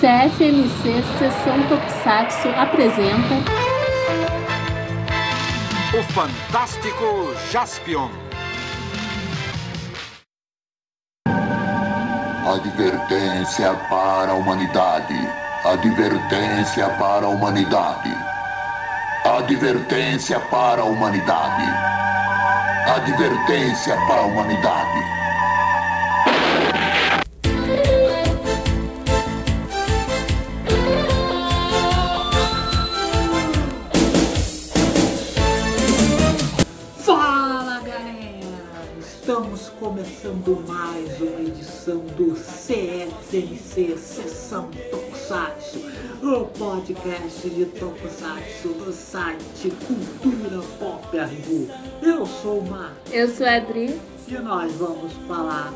CFMC Sessão Tokusatsu apresenta O Fantástico Jaspion. Advertência para a humanidade. Advertência para a humanidade. Advertência para a humanidade. Advertência para a humanidade. Começando mais uma edição do CFNC Sessão Tokusatsu, o podcast de Tokusatsu do site Cultura Pop Argu. Eu sou o Marcos Eu sou a Adri. e nós vamos falar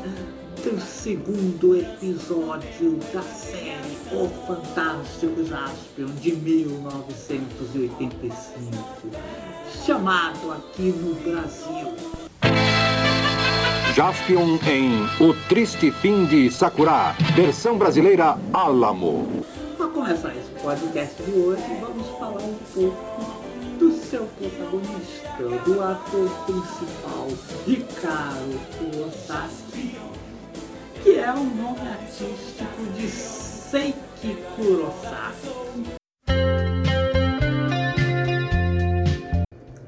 do segundo episódio da série O Fantástico Jaspion de 1985, chamado aqui no Brasil Jaspion em O Triste Fim de Sakura, versão brasileira Álamo. Para começar esse podcast de hoje, vamos falar um pouco do seu protagonista, do ator principal, Ricardo Kurosaki, que é o nome artístico de Seiki Kurosaki.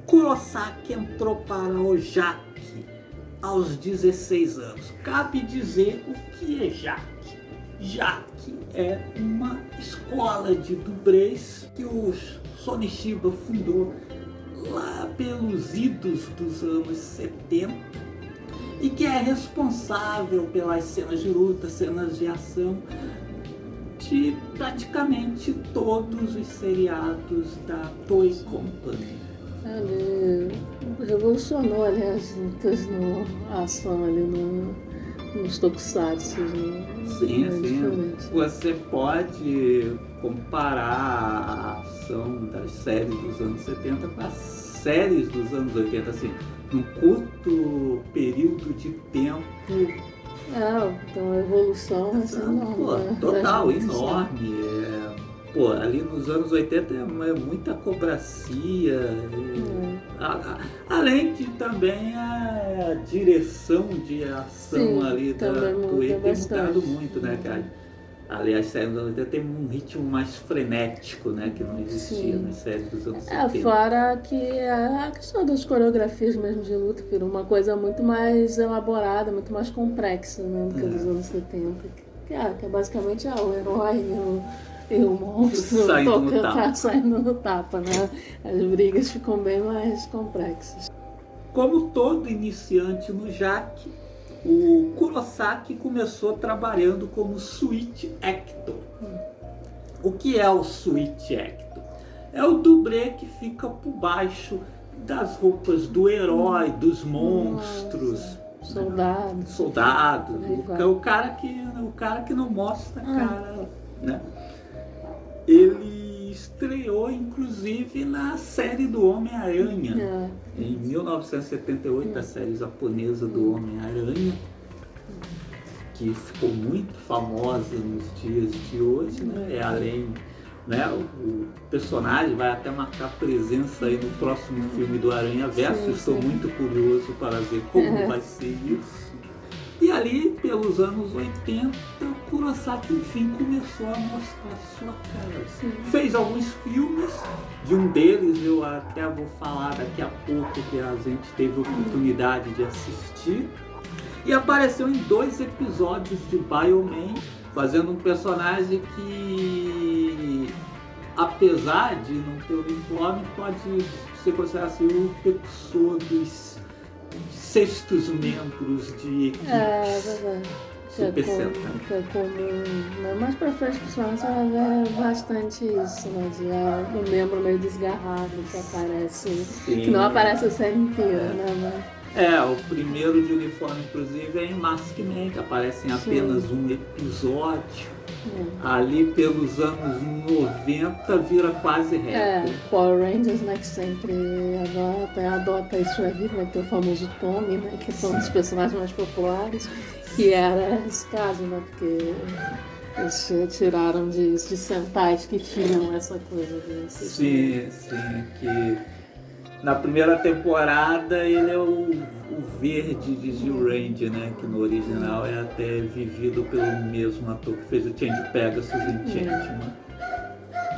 Kurosaki entrou para o JAC aos 16 anos. Cabe dizer o que é JAC. JAC é uma escola de dublês que o Sonishiba fundou lá pelos idos dos anos 70 e que é responsável pelas cenas de luta, cenas de ação de praticamente todos os seriados da Toei Company. Ele revolucionou ali as lutas no a ação ali no, nos tokusatsu. Né? Sim, é sim. Você pode comparar a ação das séries dos anos 70 com as séries dos anos 80, assim, num curto período de tempo, É, então a evolução assim, enorme. pô, né? total, enorme. É, pô, ali nos anos 80 é é muita cobracia. né? é, a- a- além de também a, direção de ação Sim, ali da ter bastante. mudado muito, né, cara? Ali as séries dos anos 80 tem um ritmo mais frenético, né? Que não existia Sim. nas séries dos anos É, 70. fora que a questão das coreografias mesmo de luta virou uma coisa muito mais elaborada, muito mais complexa né, do que É. dos anos 70. Que é, que é basicamente ah, o herói e o, e o monstro Saindo no tocando- tapa. tá saindo no tapa, né? As brigas ficam bem mais complexas. Como todo iniciante no JAC, o Kurosaki começou trabalhando como Switch Actor. O que é o Switch Actor? É o dublê que fica por baixo das roupas do herói, dos monstros, Soldados. soldados, Aí o, vai. ca- o cara que o cara que não mostra a Ah. cara, né? Ele estreou inclusive na série do Homem-Aranha É, em 1978, a série japonesa do Homem-Aranha, que ficou muito famosa nos dias de hoje, né? É além, né? O, personagem vai até marcar presença aí no próximo filme do Aranha Verso. Sim, Estou sim. muito curioso para ver como vai ser isso. E ali, pelos anos 80, Kurosaki enfim começou a mostrar sua cara. sim. Fez alguns filmes, de um deles eu até vou falar daqui a pouco que a gente teve a oportunidade de assistir. E apareceu em dois episódios de Bioman, fazendo um personagem que, apesar de não ter uniforme, pode ser considerado assim, o precursor dos sextos membros de equipe. É, verdade. É, Super é comum. Né? Mais pra frente, principalmente, você vai ver bastante isso, né? De ah, um membro meio desgarrado que aparece. Que não aparece a série inteira, né? É, o primeiro de uniforme, inclusive, é em Maskman, que aparece em apenas um episódio. Ali pelos anos 90 vira quase é, recorde. Power Rangers, né? Que sempre adota, adota isso vida, né? Tem o famoso Tommy, né? Que são um dos personagens mais populares. Que era esse caso, né? Porque Eles tiraram de, de Sentais que tinham essa coisa de Sim, sim, que na primeira temporada ele é o, o verde de Gil Range, né? Que no original é até vivido pelo mesmo ator que fez o Change Pegasus em Changeman.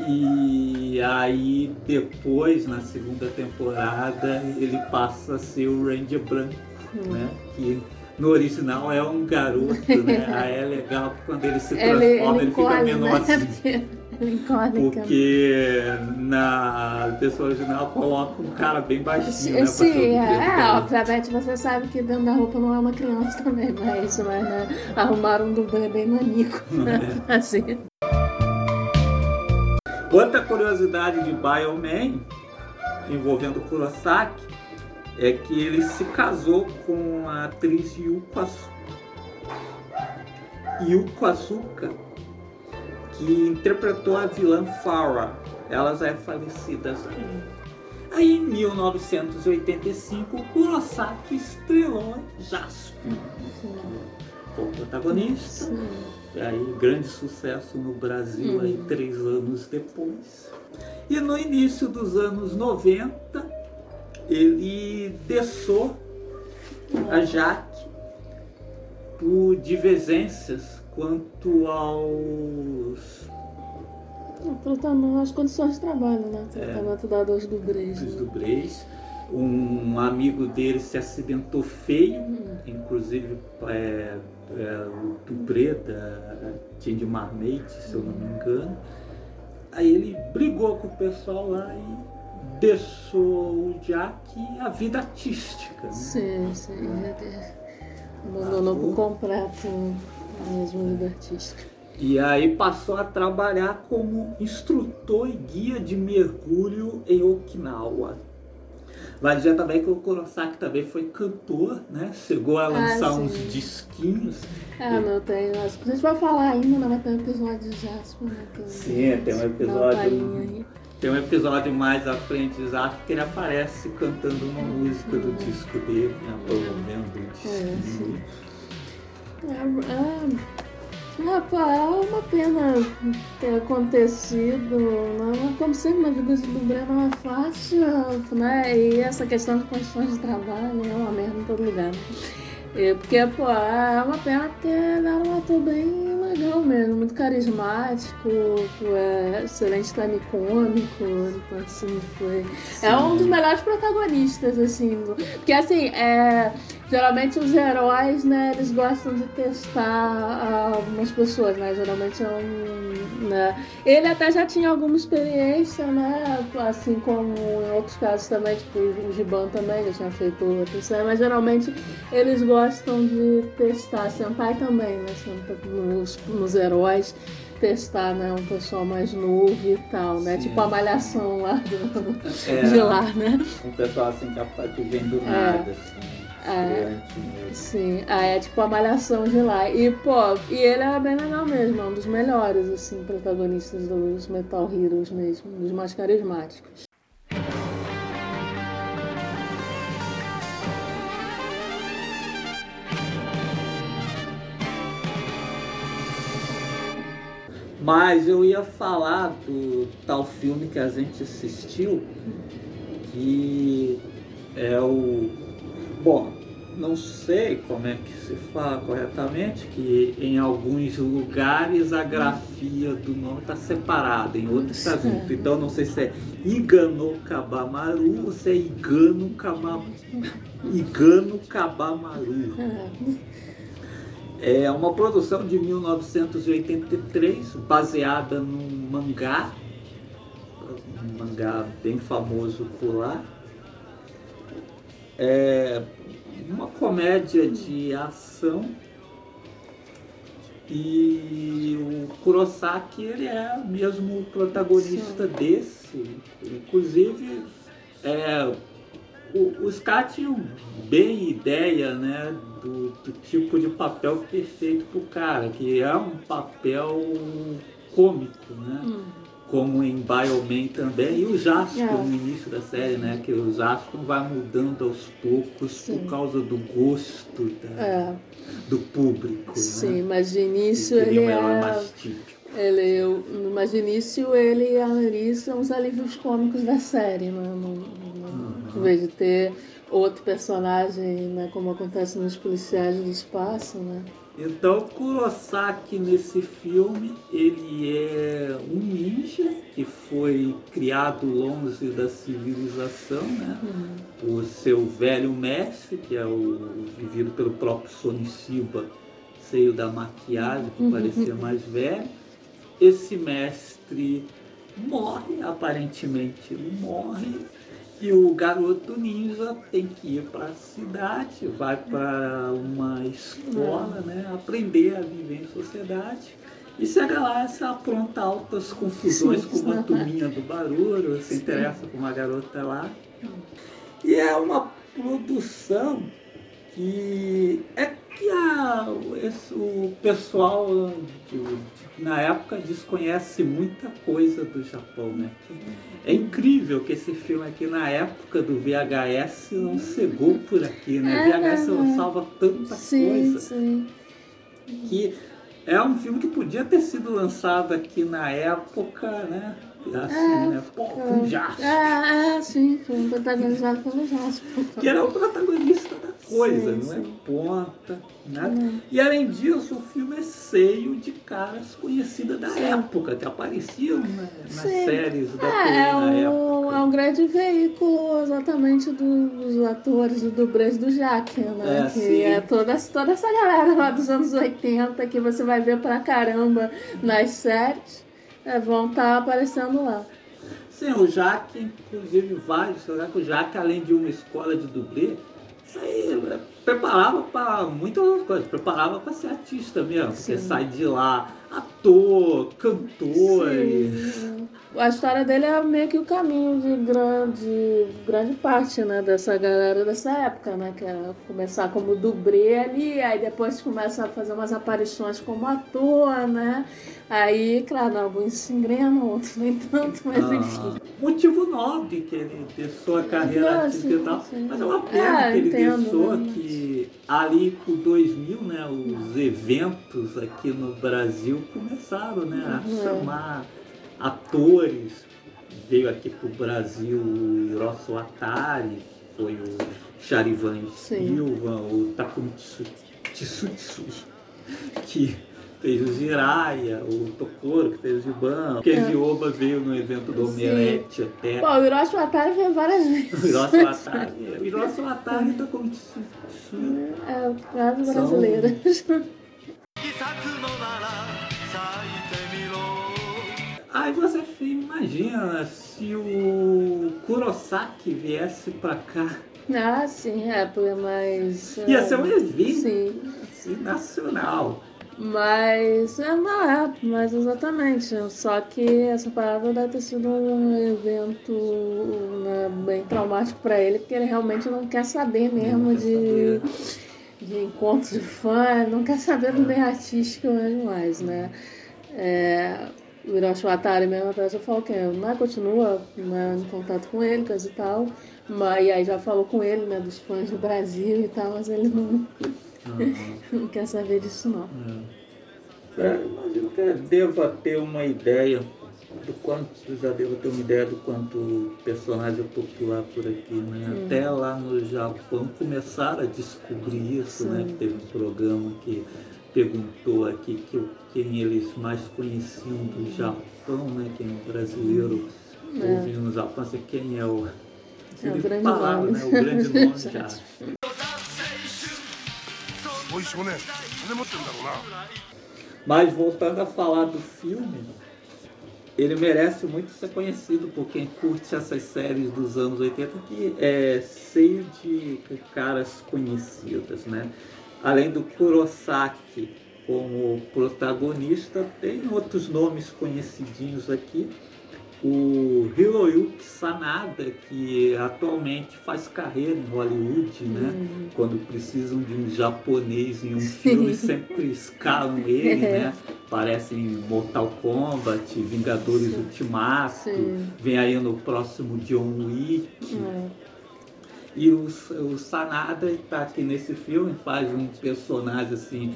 E aí depois, na segunda temporada, ele passa a ser o Ranger branco, né? Que no original é um garoto, né? Aí é legal que quando ele se transforma, ele, ele, ele fica menorzinho. Né? Porque na pessoa original coloca um cara bem baixinho, né? Sim, é, é obviamente você sabe que dentro da roupa não é uma criança também, mas, mas né, arrumaram um dublê bem manico né, é. assim. Outra curiosidade de Bioman, envolvendo Kurosaki, é que ele se casou com a atriz Yuko Asuka. Yuko Asuka que interpretou a vilã Farah. Ela já é falecida. Aí em 1985, Kurosaki estrelou Jasper. Foi o protagonista. Sim. Aí, grande sucesso no Brasil, aí, três anos depois. E no início dos anos 90, ele deixou a Jaque por divergências quanto aos. Tratamento, as condições de trabalho, né? Tratamento é, dado aos dublês. Dos né? dublês. Um amigo dele se acidentou feio, hum. inclusive é, é, o dublê da Tindy Marmite, se eu não me engano. Aí ele brigou com o pessoal lá e deixou o Jack a vida artística. Né? Sim, sim. Abandonou por completo mesmo vida artística. E aí passou a trabalhar como instrutor e guia de mergulho em Okinawa. Vai dizer também que o Kurosaki também foi cantor, né? Chegou a ah, lançar ah, uns disquinhos. É, não tem. A gente vai falar ainda, mas tem um episódio de Jasper, né? Sim, tem um episódio. Tem um episódio mais à frente de Jasper que ele aparece cantando uma música do disco dele, né? Promovendo o disco. É, é, é, rapaz, é uma pena ter acontecido, né? como sempre na vida do Breno não é fácil, né? E essa questão de condições de trabalho é uma merda em todo lugar. Né? Porque, pô, é uma pena porque ele era um ator bem legal mesmo, muito carismático, é, excelente time cômico, então assim, foi. Sim. É um dos melhores protagonistas, assim. Do, porque assim, é, geralmente os heróis, né, eles gostam de testar algumas pessoas, né? Geralmente é um. Né, ele até já tinha alguma experiência, né? Assim como em outros casos também, tipo, o Giban também já tinha feito outros, né, mas geralmente eles gostam de testar, Senpai também, né? Nos nos heróis testar, né, um pessoal mais novo e tal, né? Sim. Tipo a malhação lá do, é, de lá, né? Um pessoal assim que vem do é. nada, assim. É, sim, ah, é tipo a malhação de lá. E, pô, e ele era bem legal mesmo, é um dos melhores, assim, protagonistas dos Metal Heroes mesmo, dos mais carismáticos. Mas eu ia falar do tal filme que a gente assistiu, que é o. Bom, não sei como é que se fala corretamente, que em alguns lugares a grafia do nome está separada, em outros está junto. Então não sei se é Igano Kabamaru ou se é Igano Kabamaru. Igano Kabamaru. É uma produção de 1983, baseada num mangá, um mangá bem famoso por lá. É uma comédia de ação e o Kurosaki ele é mesmo o protagonista Sim. desse. Inclusive, é, os caras tinham bem ideia né, do, do, tipo de papel perfeito pro cara, que é um papel cômico, né? Hum. Como em Bioman também, e o Jasper É. no início da série, né? Que o Jasper vai mudando aos poucos Sim. por causa do gosto da- É, do público, sim, né? mas de início queria ele um herói é. mais típico. Ele, mas de início ele e a Marie são os alívios cômicos da série, né? Não- não- Em vez de ter outro personagem, né? Como acontece nos policiais do espaço, né? Então, Kurosaki nesse filme, ele é um ninja que foi criado longe da civilização, né? O seu velho mestre, que é o vivido pelo próprio Sonisiba, seio da maquiagem, que parecia mais velho. Esse mestre morre, aparentemente ele morre, e o garoto ninja tem que ir para a cidade, vai para uma escola, né, aprender a viver em sociedade. E chega lá, se apronta altas confusões com uma turminha do barulho, se interessa por uma garota lá. E é uma produção que é que a, esse- o pessoal de- na época desconhece muita coisa do Japão, né? É incrível que esse filme aqui na época do VHS não chegou por aqui, né? É, VHS né? lançava tanta Sim, coisa sim. que é um filme que podia ter sido lançado aqui na época, né? Assim, né? Pô, com Jasper. É, é, sim, foi protagonizado pelo Jasper. que era o protagonista coisa, Sim, não é ponta, nada. Não. E além disso, o filme é cheio de caras conhecidas da Sim. época, que apareciam na- nas séries da É, TV é um, época. é um grande veículo exatamente do- dos atores do dublês do Jaque, né? É, que sim. é toda, toda essa galera lá dos anos 80 que você vai ver pra caramba nas séries, é, vão estar aparecendo lá. Sim, o Jaque, inclusive vários, será que o Jaque, além de uma escola de dublê, isso aí preparava para muitas outras coisas, preparava para ser artista mesmo, porque Sim. sai de lá ator, cantores. Sim. A história dele é meio que o caminho de grande, grande parte, né, dessa galera dessa época, né, que é começar como dublê ali, aí depois começa a fazer umas aparições como ator, né, aí, claro, alguns se engrenam, outros nem tanto, mas Ah, enfim. motivo nobre que ele deixou a carreira e sim. Mas é uma pena É, que ele entendo, deixou né, que ali por 2000, né, os eventos aqui no Brasil começaram né, a Uhum. chamar atores. Veio aqui pro Brasil o Hiroshi Watari, que foi o Charivan. Silva, o Takumi Tsu- Tsutsu, que fez o Jiraiya, o Tokoro, que fez o Giban. O Kenji Oba veio no evento do É. Omelete até. O Hiroshi Watari veio várias vezes. O Hiroshi Watari. O Hiroshi Watari tá. É, o caso São- brasileiro. 気 Aí você imagina se o Kurosaki viesse pra cá. Ah, sim, é, porque mais... Ia ser um evento Sim, assim, nacional. Mas é, não é, mas exatamente. Só que essa parada deve ter sido um evento né, bem traumático pra ele, porque ele realmente não quer saber mesmo quer de, de encontros de fã, não quer saber do meio artístico mesmo mais, né? É, o Hiroshi Watari mesmo até já falou que né, continua né, em contato com ele, coisa e tal. Mas, e aí já falou com ele, né, dos fãs do Brasil e tal, mas ele não, Uhum. não quer saber disso não. É, imagino que deva ter uma ideia do quanto, já devo ter uma ideia do quanto o personagem é popular por aqui, né? Hum. Até lá no Japão começaram a descobrir isso, né? Sim. Que teve um programa que perguntou aqui que, o- quem eles mais conheciam do Japão, né? Quem o brasileiro É. ouviu no Japão, assim, quem é o. É o Eles grande falaram, nome. né? O grande nome já. おい少年金持ってんだろうな Mas voltando a falar do filme, ele merece muito ser conhecido por quem curte essas séries dos anos 80, que é cheio de caras conhecidas, né? Além do Kurosaki como protagonista, tem outros nomes conhecidinhos aqui. O Hiroyuki Sanada, que atualmente faz carreira em Hollywood, né? Quando precisam de um japonês em um filme, sempre escalam ele, né? aparece em Mortal Kombat, Vingadores Ultimato, Sim. vem aí no próximo John Wick. É. E o, o Sanada está aqui nesse filme, faz um personagem assim,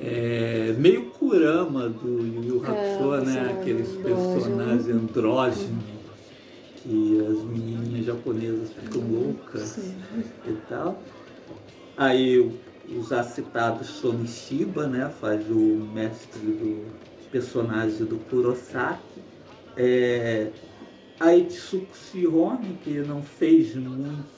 é, meio Kurama do Yu Yu É, Hakusho, né? personagem Aqueles personagens andrógenos que as menininhas japonesas ficam loucas Sim. e tal. Aí o, o já citado Sonishiba, né? Faz o mestre do personagem do Kurosaki. É, a Itsuko Shirome, que não fez muito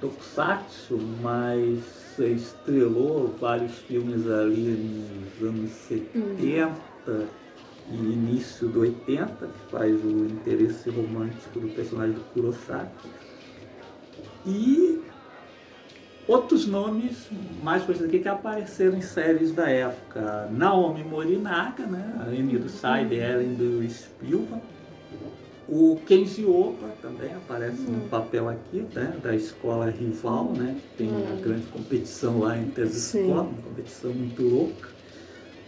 tokusatsu, mas estrelou vários filmes ali nos anos 70 e início do 80, que faz o interesse romântico do personagem do Kurosaki. E outros nomes mais conhecidos aqui que apareceram em séries da época. Naomi Morinaga, né? a Amy do Side, Ellen do Spielberg. O Kenji Oba também aparece no papel aqui, né? da escola rival, né? que tem uma grande competição lá entre as Sim. escolas, uma competição muito louca.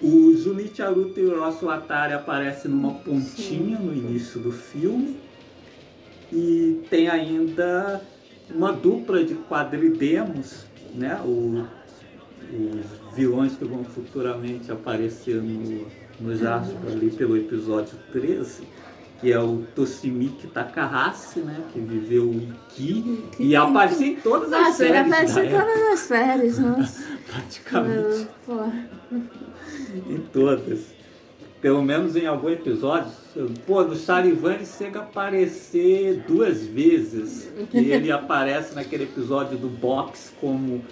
O Junichi Aruto e o Hiroshi Watari aparecem numa pontinha no início do filme. E tem ainda uma dupla de quadridemos, né? O- os vilões que vão futuramente aparecer no, no Jasper ali pelo episódio 13, que é o Toshimiki Takahashi, né? Que viveu o Iki e aparece em todas as Nossa, ele séries aparece da em todas as séries, nossa. praticamente Pô, em todas. Pelo menos em algum episódio. Pô, no Charivan ele chega a aparecer duas vezes. Que ele aparece naquele episódio do box como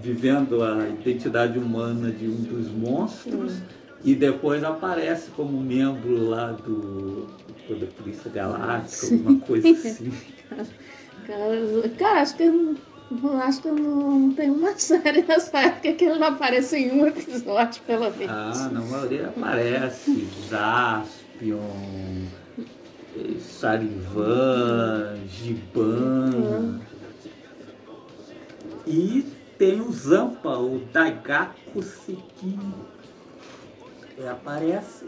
vivendo a identidade humana de um dos monstros. E depois aparece como membro lá do, da Polícia Galáctica, alguma coisa assim. Cara, cara, acho que eu não, não- acho que eu não tem uma série nessa época que ele não aparece em um episódio, pelo menos. Ah, na maioria aparece Jaspion, eh, Charivan, Giban. E tem o Zampa, o Daigaku Seki. Ele aparece.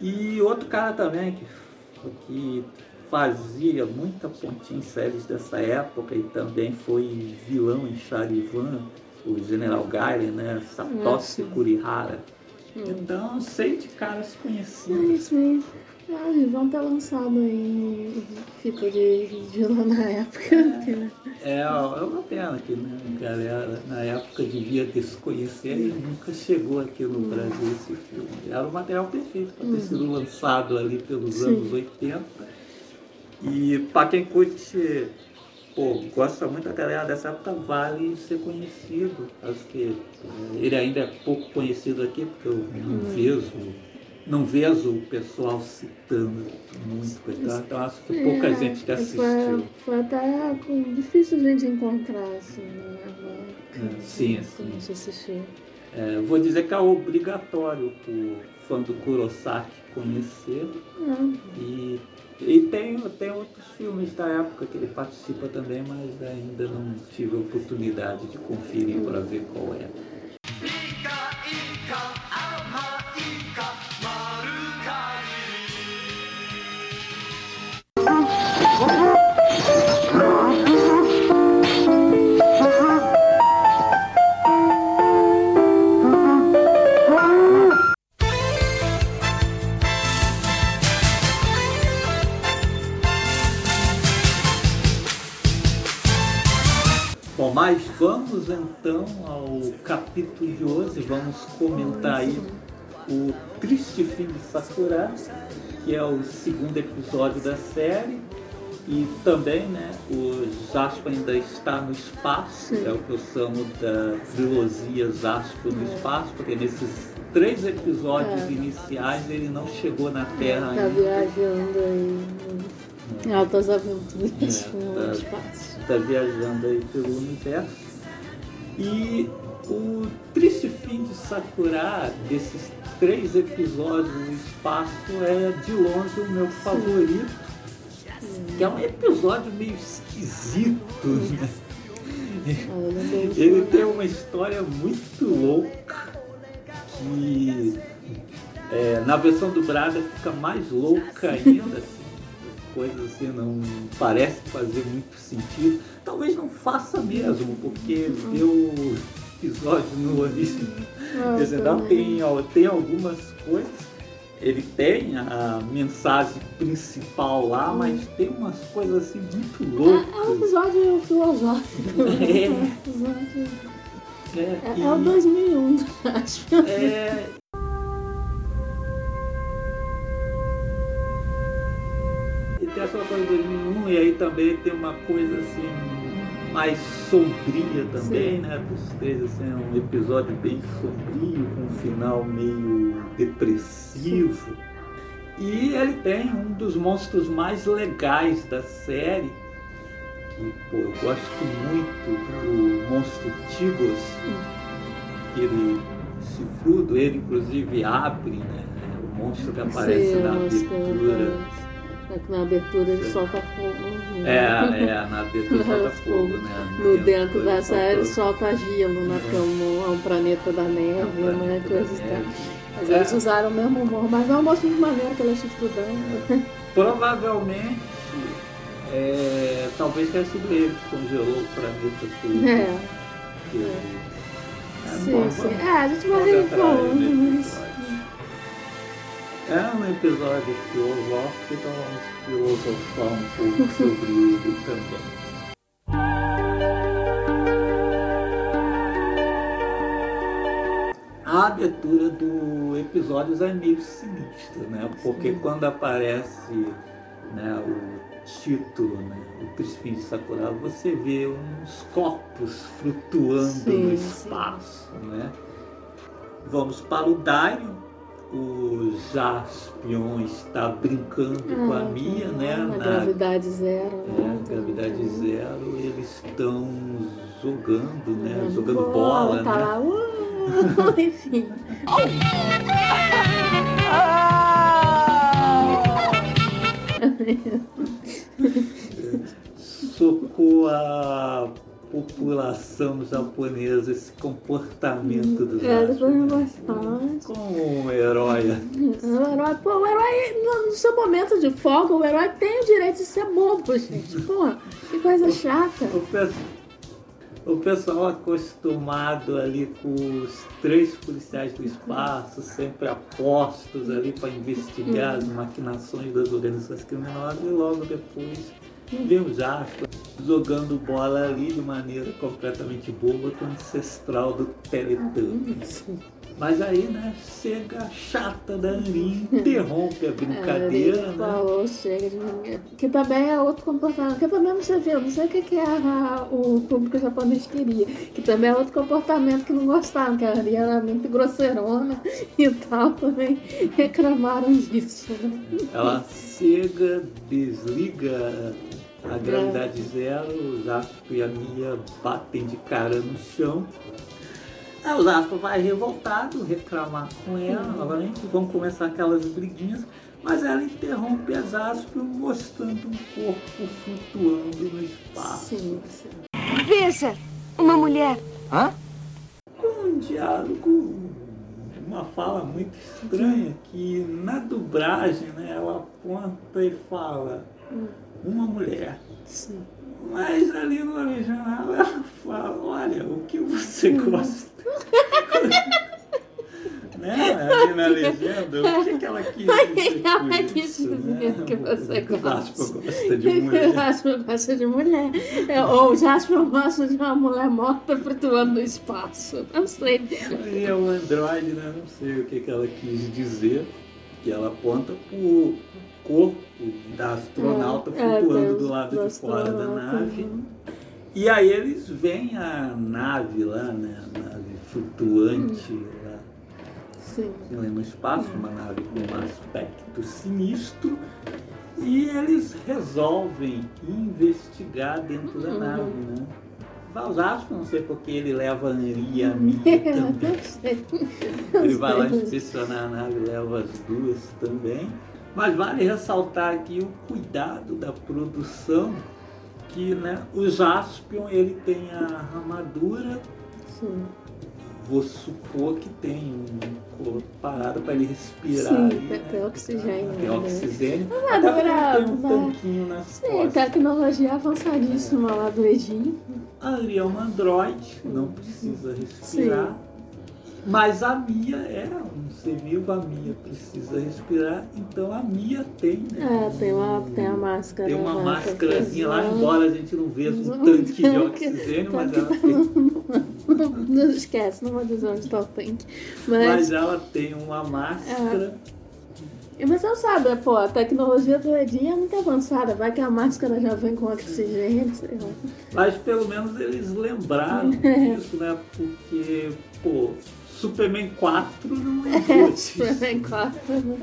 E outro cara também que, que fazia muita pontinha em séries dessa época e também foi vilão em Charivan, o General Garen, né? Satoshi Kurihara. Então, sei de caras É conhecidos. isso aí. Ah, vão ter lançado aí fita de, de lá na época. que- É, é uma pena que né, a galera na época devia desconhecer e nunca chegou aqui no Brasil esse filme. Era o material perfeito para ter sido lançado ali pelos Sim. anos 80. E para quem curte, pô, gosta muito da galera dessa época, vale ser conhecido. Acho que eh, ele ainda é pouco conhecido aqui, porque eu não vejo, não vejo o pessoal citando muito. Então, então acho que pouca É, gente que Foi, assistiu. foi até com- difícil a gente encontrar, assim, né? Agora que- É, sim, que sim. a gente assistiu. É, vou dizer que é obrigatório o fã do Kurosaki conhecer. Ah, E, e tem, tem outros filmes da época que ele participa também, mas ainda não tive a oportunidade de conferir para ver qual é. Então ao capítulo de hoje, vamos comentar aí o Triste Fim de Sakura, que é o segundo episódio da série. E também, né, o Jasper ainda está no espaço, Sim. é o que eu chamo da trilogia Jasper no espaço, porque nesses três episódios É. iniciais ele não chegou na Terra tá ainda. viajando aí em altas aventuras É, no tá. espaço. está viajando aí pelo universo. E o triste fim de Sakura, desses três episódios no espaço, é de longe o meu favorito. Que é um episódio meio esquisito, né? Ele tem uma história muito louca. Que é, na versão dublada fica mais louca ainda, coisas assim não parece fazer muito sentido. Talvez não faça mesmo, porque deu episódio no. Ah, não também. tem, tem algumas coisas. Ele tem a mensagem principal lá, mas tem umas coisas assim muito É, é um loucas. episódio filosófico. É. É, um episódio- É, é, e- é o 2001, acho. É. E tem essa coisa do 2001, e aí também tem uma coisa assim mais sombria também, Sim. né? Dos três, assim, é um episódio bem sombrio, com um final meio depressivo. E ele tem um dos monstros mais legais da série, que pô, eu gosto muito do monstro Tigos, aquele chifrudo, ele inclusive abre, né? O monstro que aparece Sim, na abertura. É que Na abertura ele solta fogo. É, é, na abertura solta fogo, né? No dentro da ele série solta- solta gelo, né? Porque é um, é um planeta da neve, É um né? planeta da Coisa e tal. Mas É. eles usaram o mesmo humor, mas é um moço muito maneiro que ele é chifrudão. Provavelmente, é, talvez tenha sido ele que congelou o planeta todo. É, Que- É, sim, bom, sim. É, a gente vai falando, mas. É um episódio filosófico, então vamos filosofar um pouco sobre ele também. A abertura do episódio é meio sinistra, né? Porque Sim. quando aparece né, o título, né, o Príncipe de Sakura, você vê uns corpos flutuando Sim, no sim. espaço, né? Vamos para o Dario. O Jaspion está brincando com a Ah, Mia, né? Na gravidade zero, né? é, gravidade zero, eles estão jogando, né? Jogando Jogando bola, tá né? lá, uau, enfim. Socou a população japonesa esse comportamento do É, depois eu Jaspion. bastante. Como um herói. O herói, pô, o herói, no, seu momento de folga, o herói tem o direito de ser bobo, gente. Pô, que coisa chata. O, o pessoal acostumado ali com os três policiais do espaço, sempre apostos ali para investigar as maquinações das organizações criminosas e logo depois vem o Jasper jogando bola ali de maneira completamente boba com o ancestral do Teletubbies. Mas aí, né, chega a chata da Anrin, interrompe a brincadeira, Ele né? falou, chega de ninguém. Que também é outro comportamento. Que também não você viu, não sei o que, que a- o público japonês queria. Que também é outro comportamento que não gostaram, que a Ari era muito grosseirona e tal, também reclamaram disso. né? Ela chega, desliga a gravidade zero, o Zasco e a Mia batem de cara no chão. Aí o Zasco vai revoltado, reclamar com ela novamente, vão começar aquelas briguinhas, mas ela interrompe a Zasco mostrando um corpo flutuando no espaço. Sim, sim. Veja, uma mulher. Com um diálogo, uma fala muito estranha, que na dublagem né, ela aponta e fala uma mulher. sim. Mas ali no original ela fala, olha, o que você gosta? né? Ali na legenda, o que, que ela quis dizer com Ela quis dizer né? que você O Vasco gosta. gosta de O mulher. Jasper gosta de mulher. É, Ou o Jasper gosta de uma mulher morta flutuando no espaço. Não sei. E é o Android, né? Não sei o que, que ela quis dizer, que ela aponta pro corpo da astronauta É, flutuando é, do lado do de fora da nave. uhum. E aí eles veem a nave lá, né? A nave flutuante lá Sim. no espaço, uma nave com um aspecto sinistro. E eles resolvem investigar dentro da Uhum. nave, né? Valsasco, não sei porque ele leva a Anri e a Mia também. Ele vai lá inspecionar a nave, leva as duas também. Mas vale ressaltar aqui o cuidado da produção, que né, o Jaspion ele tem a armadura Sim. vou supor que tem uma parada para ele respirar. Sim, ali, tem- né? tem oxigênio, Tem né? oxigênio. Ah, agora, tem um né? tanquinho nas Sim, costas. tecnologia avançadíssima lá do Edinho. Ali é uma androide, não precisa respirar. Mas a Mia é um ser vivo, a Mia precisa respirar, então a Mia tem, né? É, tem uma, tem a máscara. Tem uma lá, máscarazinha lá, embora a gente não veja um tanque de oxigênio, que- mas tá ela tem, Não, esquece, não vou dizer onde está o tanque. mas ela tem uma máscara. mas você sabe, pô, a tecnologia do Edinho é muito avançada. Vai que a máscara já vem com oxigênio, sei lá. Mas pelo menos eles lembraram É. disso, né? Porque, pô, Superman 4 não É, existe. Superman 4. né?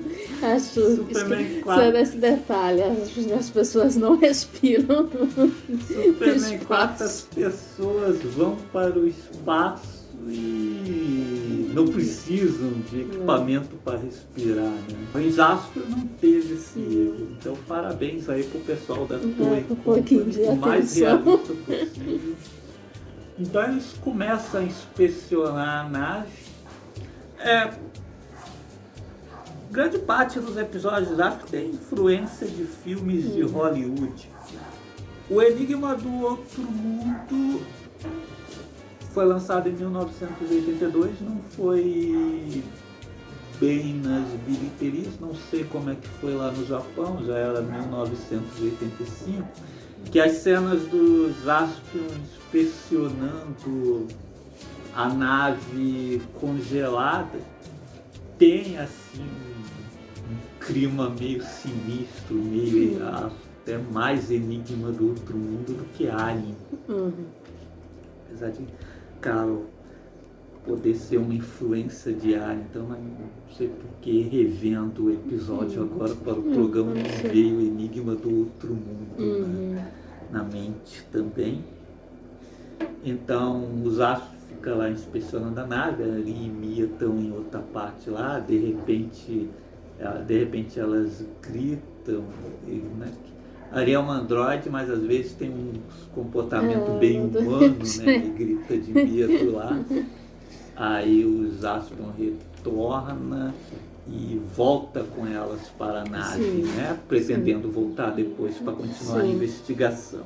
Acho Superman que 4. sobre esse detalhe. As, as pessoas não respiram. Superman 4 Espaço. as pessoas vão para o espaço e não precisam de equipamento para respirar, né? Em Jasper não teve esse erro. Então parabéns aí pro pessoal da Toei um pouquinho de o mais atenção. realista possível. Então eles começam a inspecionar a nave. É, grande parte dos episódios acho que tem influência de filmes de Hollywood. O Enigma do Outro Mundo foi lançado em 1982, não foi bem nas bilheterias, não sei como é que foi lá no Japão, já era 1985, que as cenas do Jaspion inspecionando a nave congelada tem assim um, clima meio sinistro, meio até mais enigma do outro mundo do que Alien. Uhum. Apesar de, claro, poder ser uma influência Alien, então não sei por que revendo o episódio agora para o programa Hum, me sei. veio o enigma do outro mundo né, Uhum. na mente também. Então os astros ficam lá inspecionando a nave, ali e Mia estão em outra parte lá, de repente, ela- de repente elas gritam, né? Ali é uma androide, mas às vezes tem um comportamento É, bem humano, né? E grita de Mia do lá. Aí os Aspon retorna e volta com elas para a nave, Sim, né? Pretendendo voltar depois para continuar a Sim. investigação.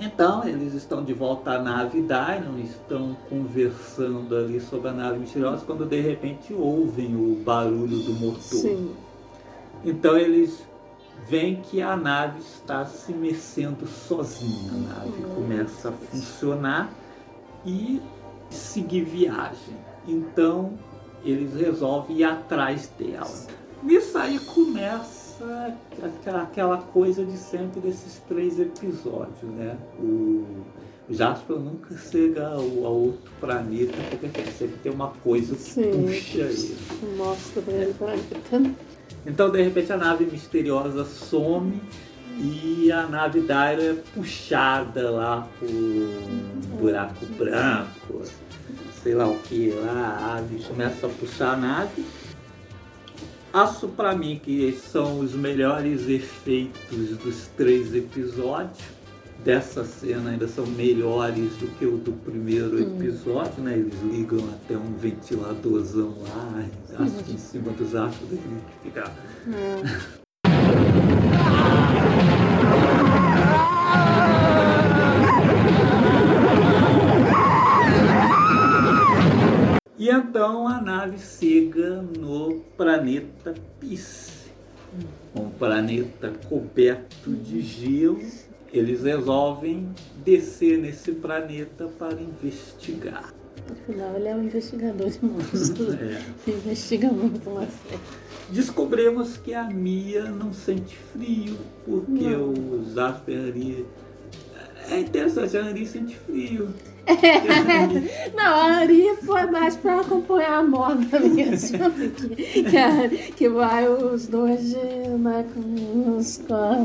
Então, eles estão de volta à nave Dynon, estão conversando ali sobre a nave misteriosa, quando de repente ouvem o barulho do motor. Sim. Então eles veem que a nave está se mexendo sozinha. A nave começa a funcionar e seguir viagem. Então eles resolvem ir atrás dela. Nisso aí começa aquela, coisa de sempre desses três episódios, né? O Jasper nunca chega ao, a outro planeta, porque sempre tem uma coisa que Sim. puxa ele. Mostra pra ele ele. Então, de repente, a nave misteriosa some e a nave Daira é puxada lá por um buraco branco, sei lá o que lá. A ave começa a puxar a nave. Acho pra mim que são os melhores efeitos dos três episódios. Dessa cena ainda são melhores do que o do primeiro episódio, né? Eles ligam até um ventiladorzão lá, acho que em cima dos astros dele fica É. E então a nave chega no planeta Peace, um planeta coberto de gelo. Eles resolvem descer nesse planeta para investigar. Afinal, ele é um investigador de monstros. É. Investiga muito uma série. Descobrimos que a Mia não sente frio, porque Não. o ali. É interessante, a Ari sente frio. Não, a Ari foi mais pra acompanhar a moda mesmo. que, que, a- que vai os dois né, com os com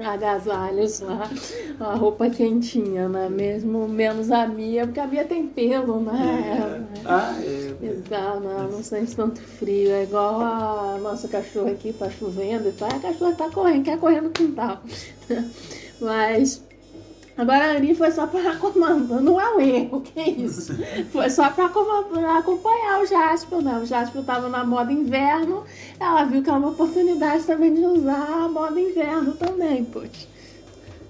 os agasalhos lá, a roupa quentinha, né? Mesmo menos a Mia, porque a Mia tem pelo, né? Ah, é. Então, não, não sente tanto frio. É igual a nossa cachorra aqui, tá chovendo e tal. A cachorra tá correndo, quer correr no quintal. Mas Agora ali foi só para comandar, não é um erro, que isso? Foi só para acompanhar o Jasper, né? O Jasper estava na moda inverno, ela viu que era uma oportunidade também de usar a moda inverno também, putz.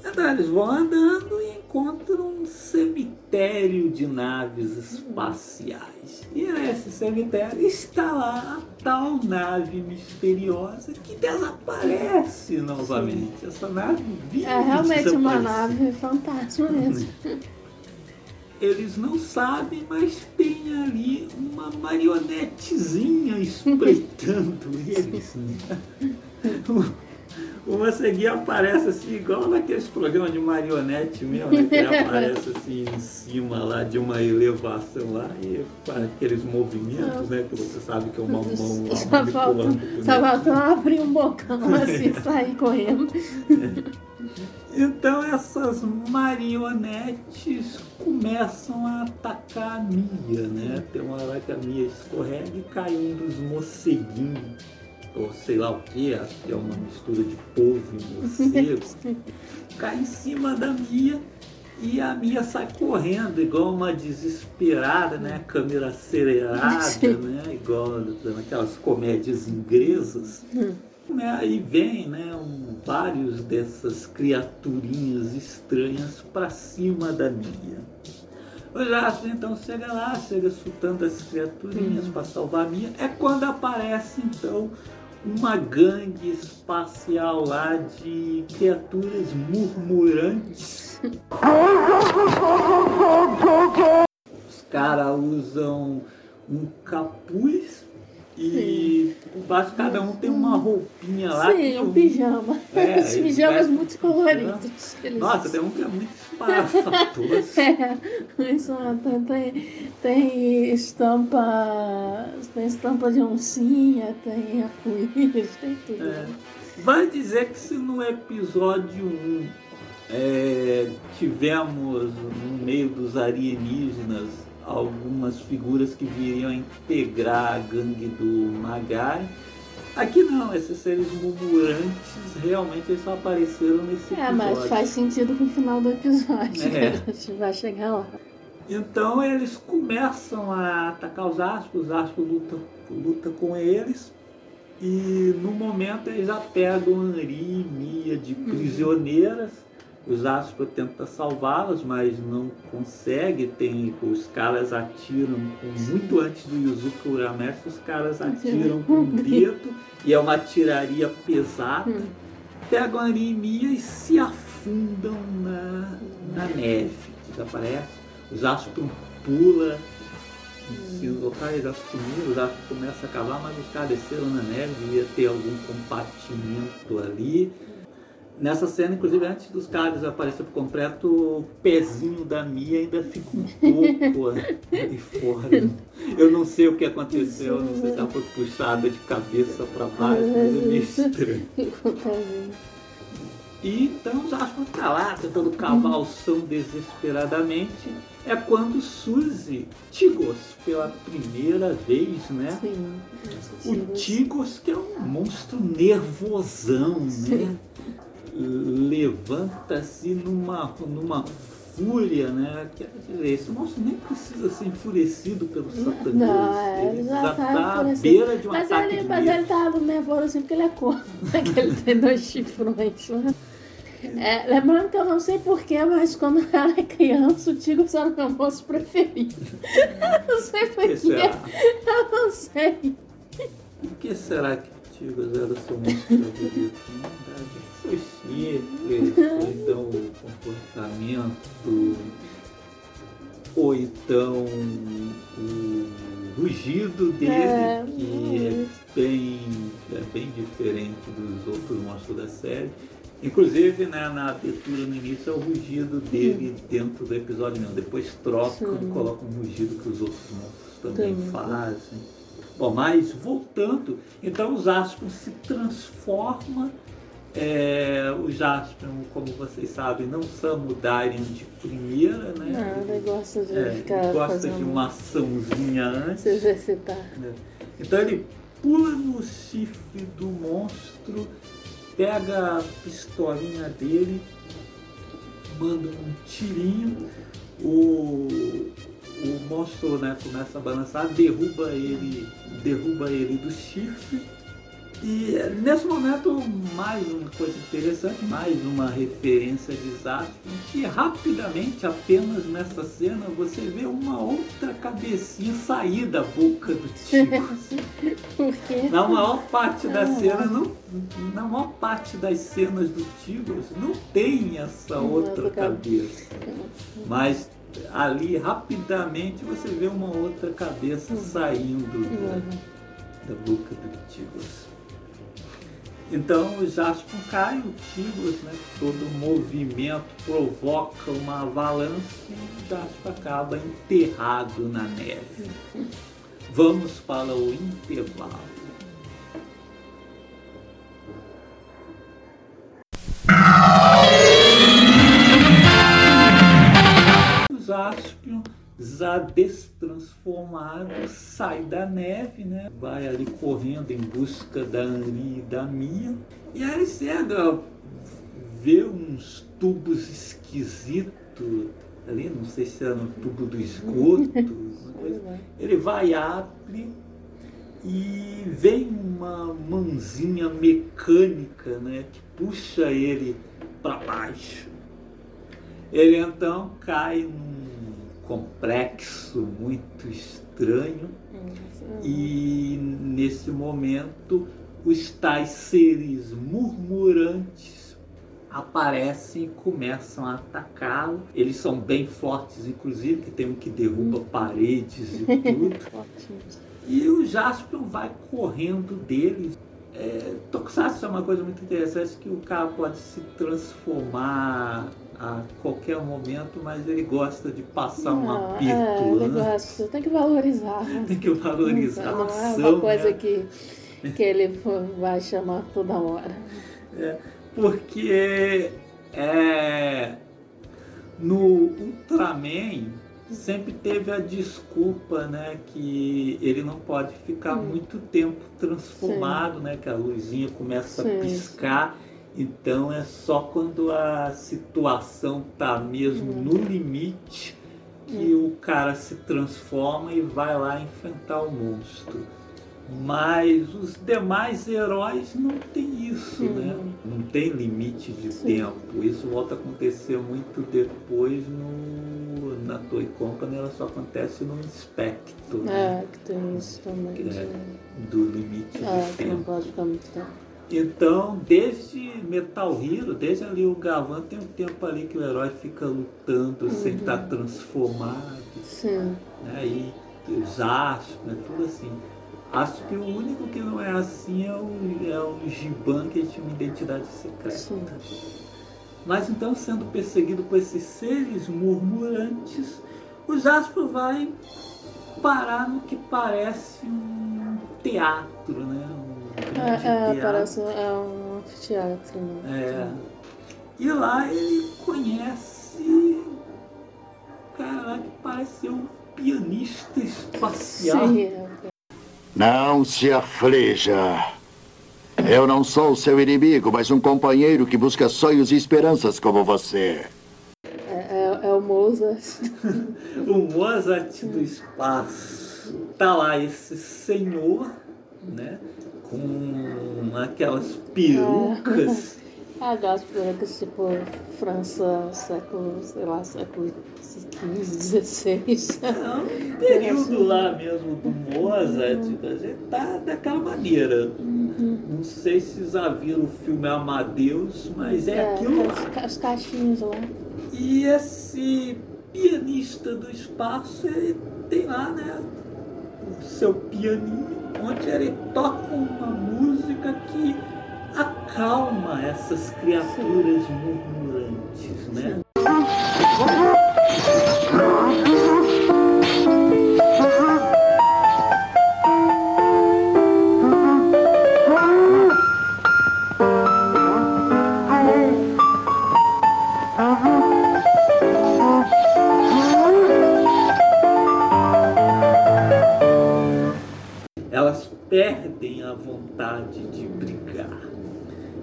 Eles vão andando e encontram um cemitério de naves espaciais. E nesse cemitério está lá a tal nave misteriosa que desaparece novamente. Essa nave vive É realmente uma nave fantástica mesmo. Eles não sabem, mas tem ali uma marionetezinha espreitando eles. Uma seguia aparece assim, igual naqueles programas de marionete mesmo, né, que ele aparece assim em cima lá de uma elevação lá e faz aqueles movimentos, né? Que você sabe que é uma mão lá Só falta, só o abrir um bocão assim e sair correndo. Então essas marionetes começam a atacar a Mia, né? Tem uma hora que a Mia escorrega e cai um dos morceguinhos. Ou sei lá o que, acho que é uma mistura de polvo e morcego. Cai em cima da Mia e a Mia sai correndo, igual uma desesperada, né? Câmera acelerada, né? Igual naquelas comédias inglesas. Né, Aí vem né, um- vários dessas criaturinhas estranhas para cima da Mia. O Jasper então chega lá, chega chutando as criaturinhas para salvar a Mia. É quando aparece então uma gangue espacial lá de criaturas murmurantes. Os caras usam um capuz e baixo cada um tem uma roupinha lá. Sim, um pijama. É, Os pijamas vestem multicoloridos. eles Nossa, tem um que é muito espalhafatoso. É, tem, tem, tem estampa. Tem estampa de oncinha, tem arco-íris, tem tudo. É. Vai dizer que se no episódio 1 é, tivemos no meio dos alienígenas algumas figuras que viriam a integrar a gangue do Magari, aqui não, esses seres murmurantes realmente eles só apareceram nesse É, episódio. mas faz sentido com o final do episódio. É. A gente vai chegar lá. Então eles começam a atacar os Aspas, os Aspas luta, luta com eles. E no momento eles já pegam Henri e Mia de prisioneiras. Os Aspas tentam salvá-las, mas não consegue. Tem, os caras atiram muito antes do Yuzuka Urameshi, os caras atiram com o dedo e é uma tiraria pesada. Pegam Henri e Mia e se afundam na, na neve. Desaparece. Os Aspas pula cima do cara, eles assumiram, os Aspas começam a cavar, mas os caras desceram na neve, devia ter algum compartimento ali. Nessa cena, inclusive, antes dos caras aparecer por completo, o pezinho da Mia ainda fica um pouco ali fora. Eu não sei o que aconteceu, não sei se ela foi puxada de cabeça para baixo, mas é meio estranho. E então Aspas tá lá tentando cavar o som desesperadamente. É quando surge Tigos pela primeira vez, né? Sim. O Tigos que é um monstro nervosão, né? Levanta-se numa, numa fúria, né? Quer dizer, esse monstro nem precisa ser enfurecido pelo satanismo. Não, ele já já tá à beira de um Mas ataque ele, mas ele tá nervoso assim porque ele é corno. que ele tem dois chifrões. né? É, lembrando que eu não sei porquê, mas quando eu era criança, o Tigre era o meu moço preferido. Eu não sei porquê. Eu não sei. Por que será que o Tigos era seu monstro favorito? Chifres, ou então o comportamento, ou então o rugido dele, É, que é bem, é bem diferente dos outros monstros da série. Inclusive, né, na abertura no início é o rugido dele dentro do episódio mesmo. Depois troca e coloca um rugido que os outros monstros também fazem. Bom, mas voltando, então os Aspion se transforma. É, os Aspion, como vocês sabem, não são Mudarian de primeira, né? Não, ele gosta de É, ficar gosta fazendo... de uma açãozinha antes. Se exercitar. né? Então ele pula no chifre do monstro, pega a pistolinha dele manda um tirinho, o, o monstro né, começa a balançar, derruba ele, derruba ele do chifre. E nesse momento, mais uma coisa interessante, mais uma referência de Zaspin, que rapidamente, apenas nessa cena, você vê uma outra cabecinha sair da boca do quê? Na maior parte das Ah. cenas, não, na maior parte das cenas do Tigros não tem essa Hum, outra cabeça. Mas ali rapidamente você vê uma outra cabeça saindo da, da boca do Tigros. Então o Jaspion cai, o Tigros, né, todo movimento provoca uma avalanche e o Jaspion acaba enterrado na neve. Vamos para o intervalo. O Jaspion, já destransformado, sai da neve, né? Vai ali correndo em busca da Anri e da Mia. E aí ele chega, vê uns tubos esquisitos ali, não sei se era no tubo do esgoto. Ele vai, abre e vem uma mãozinha mecânica, né, que puxa ele para baixo. Ele então cai num complexo muito estranho e nesse momento os tais seres murmurantes aparecem e começam a atacá-lo. Eles são bem fortes, inclusive, que tem um que derruba paredes e tudo. E o Jaspion vai correndo deles. É, Tokusatsu é uma coisa muito interessante que o cara pode se transformar a qualquer momento, mas ele gosta de passar um Não, apito. é, ele né? gosta, tem que valorizar. Tem que valorizar a Não é ação, uma coisa né? que, que ele vai chamar toda hora. É, porque é, no Ultraman sempre teve a desculpa, né, que ele não pode ficar Hum. muito tempo transformado, né, que a luzinha começa a Sim, piscar. Então é só quando a situação tá mesmo Hum. no limite que o cara se transforma e vai lá enfrentar o monstro. Mas os demais heróis não tem isso, né? Não tem limite de Uhum. Sim. tempo. Isso volta a acontecer muito depois no, na Toy Company, ela só acontece no Inspector, né? É, que tem isso também. É, do limite É, de que não tempo. pode ficar muito tempo. Então, desde Metal Hero, desde ali o Gavan, tem um tempo ali que o herói fica lutando sem Uhum. estar transformado, Sim. né? E os astros, né? tudo assim. Acho que o único que não é assim é o, é o Giban, que tinha uma identidade secreta. Sim. Mas então, sendo perseguido por esses seres murmurantes, o Jasper vai parar no que parece um teatro, né? É, é, teatro. parece é um anfiteatro. Né? É. E lá ele conhece cara lá que parece ser um pianista espacial. Sim, é. Não se aflija. Eu não sou seu inimigo, mas um companheiro que busca sonhos e esperanças como você. É, é, é o Mozart. o Mozart do espaço. Tá lá esse senhor, né? Com aquelas perucas. Ah, gosto que tipo França, século, sei lá, século XV, XVI. É um período lá mesmo do Mozart, a gente tá daquela maneira. Não sei se já viram o filme Amadeus, mas é, É, aquilo lá. as caixinhas lá. E esse pianista do espaço, ele tem lá, né, o seu pianinho, onde ele toca uma música que acalma essas criaturas murmurantes, né? Elas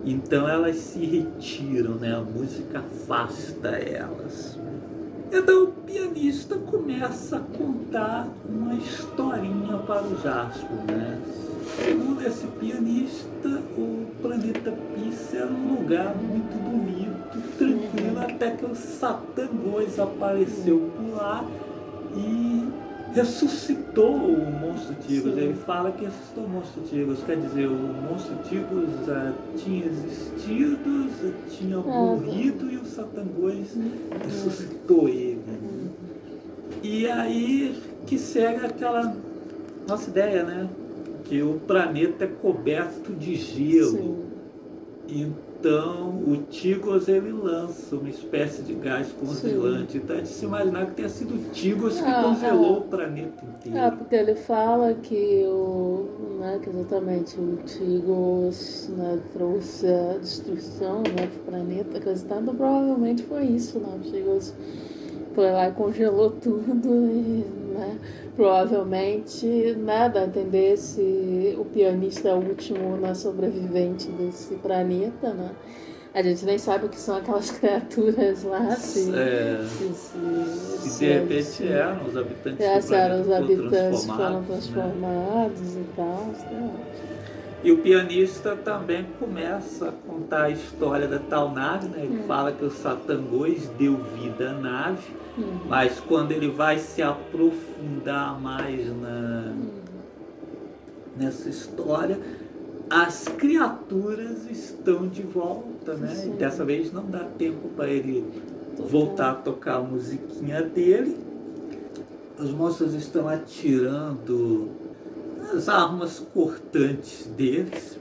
Então elas se retiram, né? A música afasta elas. Então o pianista começa a contar uma historinha para o Jasper, né? Segundo esse pianista, o planeta Pisa era um lugar muito bonito, tranquilo, até que o Satangos apareceu por lá e ressuscitou o monstro Tigres. Sim. Ele fala que ressuscitou o monstro Tigres, quer dizer, o monstro Tigres ah, tinha existido, tinha morrido e o Satangos ressuscitou ele. E aí que segue aquela nossa ideia, né? Que o planeta é coberto de gelo. Sim. Então o Tigos ele lança uma espécie de gás congelante. Então é de se imaginar que tenha sido o Tigos que Ah, congelou ah. o planeta inteiro. É, porque ele fala que o. Né, que exatamente o Tigos né, trouxe a destruição né, pro planeta, coisa tal. Então, provavelmente foi isso, né? O Tigos foi lá e congelou tudo e, né? Provavelmente, né, dá a entender se o pianista é o último né, sobrevivente desse planeta, né? A gente nem sabe o que são aquelas criaturas lá, se, É, se, se, se de repente eram os habitantes do essa eram os habitantes que foram transformados, né? transformados e tal. sei lá. E o pianista também começa a contar a história da tal nave, né? Hum. Ele fala que o Satangos deu vida à nave, Uhum. mas quando ele vai se aprofundar mais na, nessa história, as criaturas estão de volta, né? Sim. E dessa vez não dá tempo para ele voltar a tocar a musiquinha dele. Os monstros estão atirando as armas cortantes deles.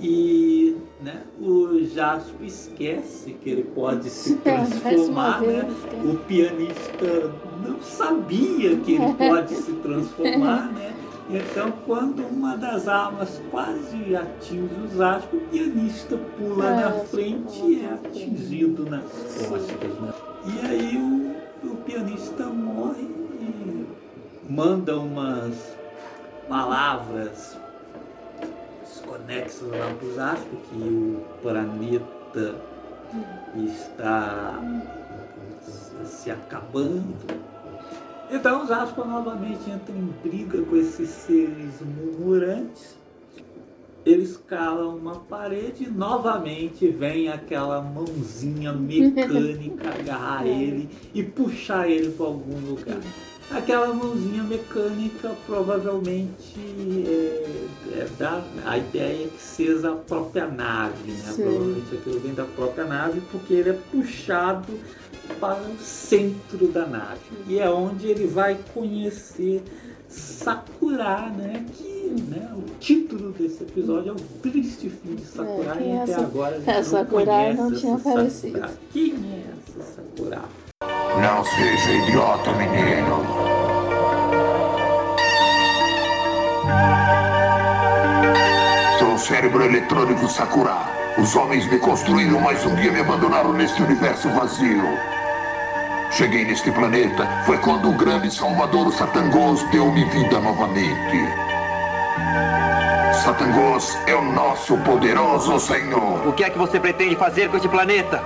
E né, o Jasper esquece que ele pode se transformar. Né? O pianista não sabia que ele pode se transformar. Né? Então, quando uma das armas quase atinge o Jasper, o pianista pula É, na frente e é atingido nas costas. Né? E aí o, o pianista morre manda umas palavras desconexas lá para os astros, que o planeta está se- se acabando. Então os aspas novamente entram em briga com esses seres murmurantes. Eles calam uma parede e novamente vem aquela mãozinha mecânica agarrar ele e puxar ele para algum lugar. Aquela mãozinha mecânica provavelmente é, é da, a ideia é que seja a própria nave, né? Sim. Provavelmente aquilo vem da própria nave porque ele é puxado para o centro da nave. E é onde ele vai conhecer Sakura, né? Que né, o título desse episódio é o triste fim de Sakura É, e é até essa- agora a gente é, não Sakura conhece não tinha essa aparecido. Sakura. Quem é essa Sakura? Não seja idiota, menino. Cérebro eletrônico Sakura. Os homens me construíram, mas um dia me abandonaram neste universo vazio. Cheguei neste planeta, foi quando o grande salvador o Satangos deu-me vida novamente. Satangos é o nosso poderoso senhor. O que é que você pretende fazer com este planeta?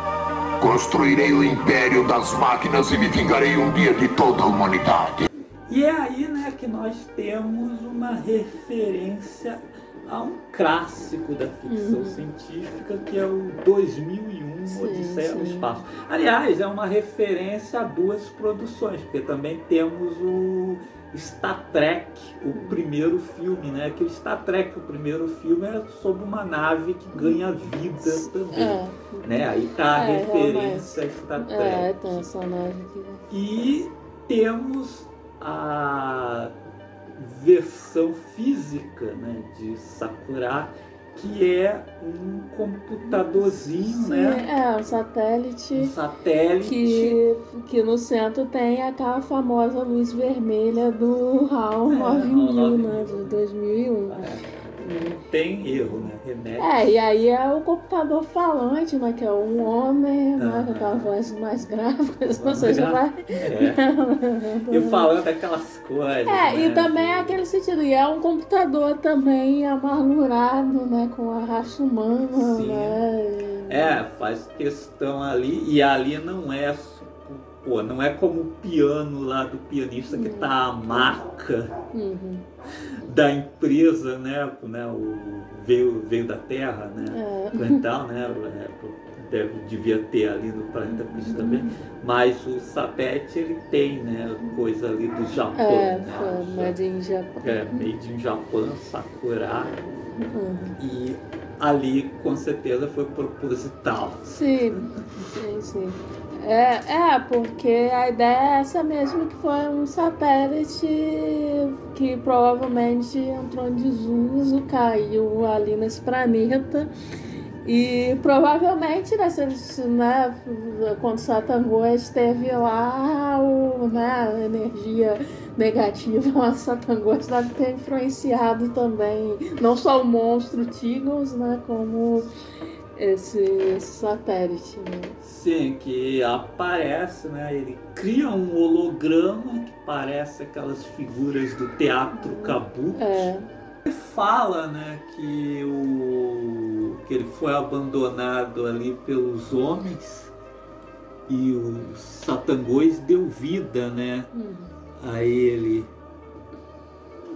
Construirei o império das máquinas e me vingarei um dia de toda a humanidade. E é aí né, que nós temos uma referência a um clássico da ficção científica que é o 2001 Sim, Odisseia no sim. Espaço. Aliás, é uma referência a duas produções, porque também temos o Star Trek, o primeiro filme, né? Que o Star Trek, o primeiro filme, é sobre uma nave que ganha vida também. É, Né? Aí tá a É, referência a Star Trek. é, tem essa nave aqui. E temos a versão física né, de Sakura, que é um computadorzinho, Sim, né? é, um Um satélite satélite. que, que no centro tem aquela famosa luz vermelha do HAL É, 9000, HAL né, de 2001. Não tem erro, né? Remete. É, e aí é o computador falante, né? Que é um homem, né? Com Ah. aquela voz mais grave, ou seja, vai. É. E falando aquelas coisas. É, e né, também de- é aquele sentido, e é um computador também amargurado, né? Com a raça humana, Sim. né? e- É, faz questão ali, e ali não é. Pô, não é como o piano lá do pianista que tá a marca Uhum. Da empresa, né? né o, veio, veio da Terra, né? É. Plantal, né? é, Deve, devia ter ali no planeta Peixe também. Mas o Sapete ele tem, né? Coisa ali do Japão. É, né? Made in Japan. É, made in Japan, Sakura. Uhum. E ali com certeza foi proposital. Sim, sim, sim. É, é, porque a ideia é essa mesmo, que foi um satélite que provavelmente entrou em desuso, caiu ali nesse planeta. E provavelmente, né, se né, quando Satangô esteve lá, o, né, a energia negativa de Satangô deve ter influenciado também, não só o monstro Tigons, né, como esse, esse satélite. Né? Sim, que aparece, né? Ele cria um holograma que parece aquelas figuras do teatro kabuki. É, Ele fala, né, que o que ele foi abandonado ali pelos homens e os satangões deu vida, né, a ele.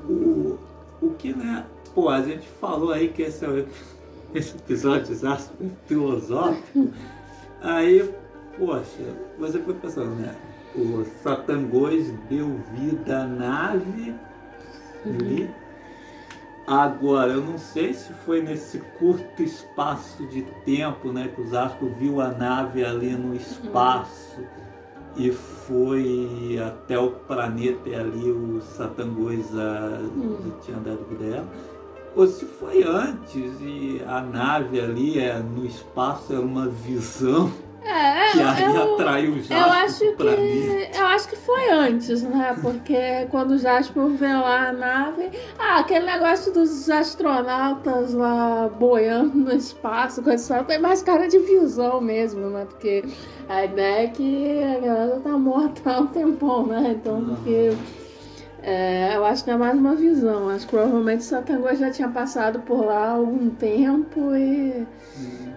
O, o que, né, pô, a gente falou aí que esse, é o- esse episódio super filosófico, aí, poxa, você foi pensando, né, o satangões deu vida à nave ali, Agora, eu não sei se foi nesse curto espaço de tempo, né, que o Zasco viu a nave ali no espaço e foi até o planeta e ali o Satangoisa tinha dado dela. Ou se foi antes e a nave ali é, no espaço era uma visão é, que aí eu, atraiu o eu Jasper acho pra mim. que eu acho que foi antes, né? Porque quando o Jasper vê lá a nave, ah, aquele negócio dos astronautas lá boiando no espaço, coisa tal, tem mais cara de visão mesmo, né? Porque a ideia é que a galera tá morta há um tempão, né? Então, porque é, eu acho que é mais uma visão. Acho que provavelmente o Satangô já tinha passado por lá há algum tempo e. e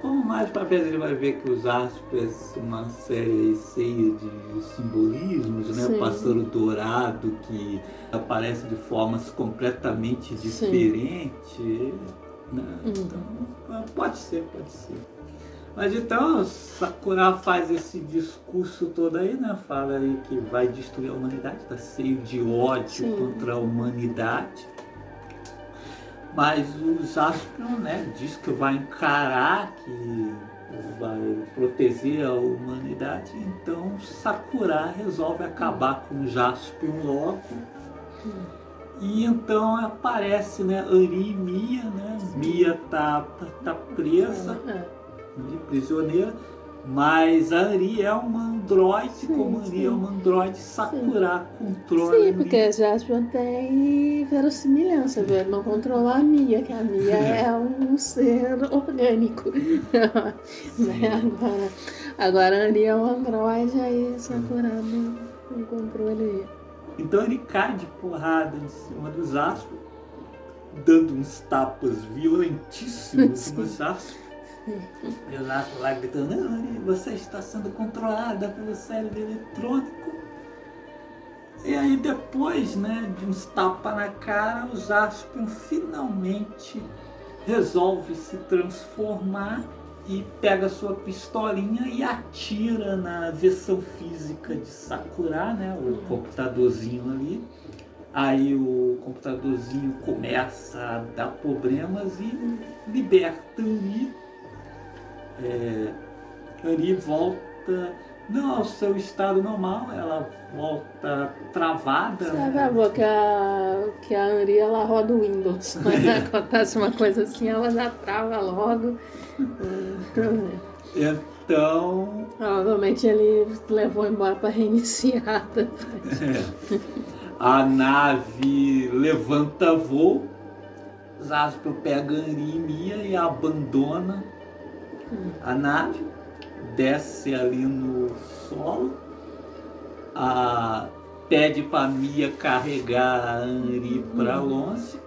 Como mais pra frente ele vai ver que os Aspers, uma série cheia de simbolismos, né? Sim. O pássaro dourado que aparece de formas completamente diferentes. Né? Uhum. Então, pode ser, pode ser. Mas então, Sakura faz esse discurso todo aí, né? Fala aí que vai destruir a humanidade, tá cheio de ódio Sim. contra a humanidade. Mas o Jaspion, né, diz que vai encarar, que vai proteger a humanidade. Então Sakura resolve acabar com o Jaspion logo. E então aparece, né, Ari e Mia, né? Mia tá, tá, tá presa, de prisioneira. Mas a Ari é uma androide, como a Ari sim. é uma androide, Sakura controla Sim, a porque Jasper tem verossimilhança, viu? Ele não controla a Mia, que a Mia é um ser orgânico. né? Agora, agora a Ari é um androide, aí Sakura não, não controle. Então ele cai de porrada em cima do Zasco, dando uns tapas violentíssimos Sim. no E o Zasco lá gritando, você está sendo controlada pelo cérebro eletrônico. E aí depois, né, de uns tapas na cara, o Jaspion finalmente resolve se transformar e pega sua pistolinha e atira na versão física de Sakura, né, o computadorzinho ali. Aí o computadorzinho começa a dar problemas e liberta Ari. É, Ari volta não ao seu estado normal, ela volta travada. Você né? acabou que a, que a Ari ela roda o Windows. Né? Acontece uma coisa assim, ela já trava logo. Então, Provavelmente ele levou embora para reiniciar. a nave levanta voo Zaspel pega Anri e Mia e abandona a nave, desce ali no solo, a, pede para Mia carregar a Anri para longe.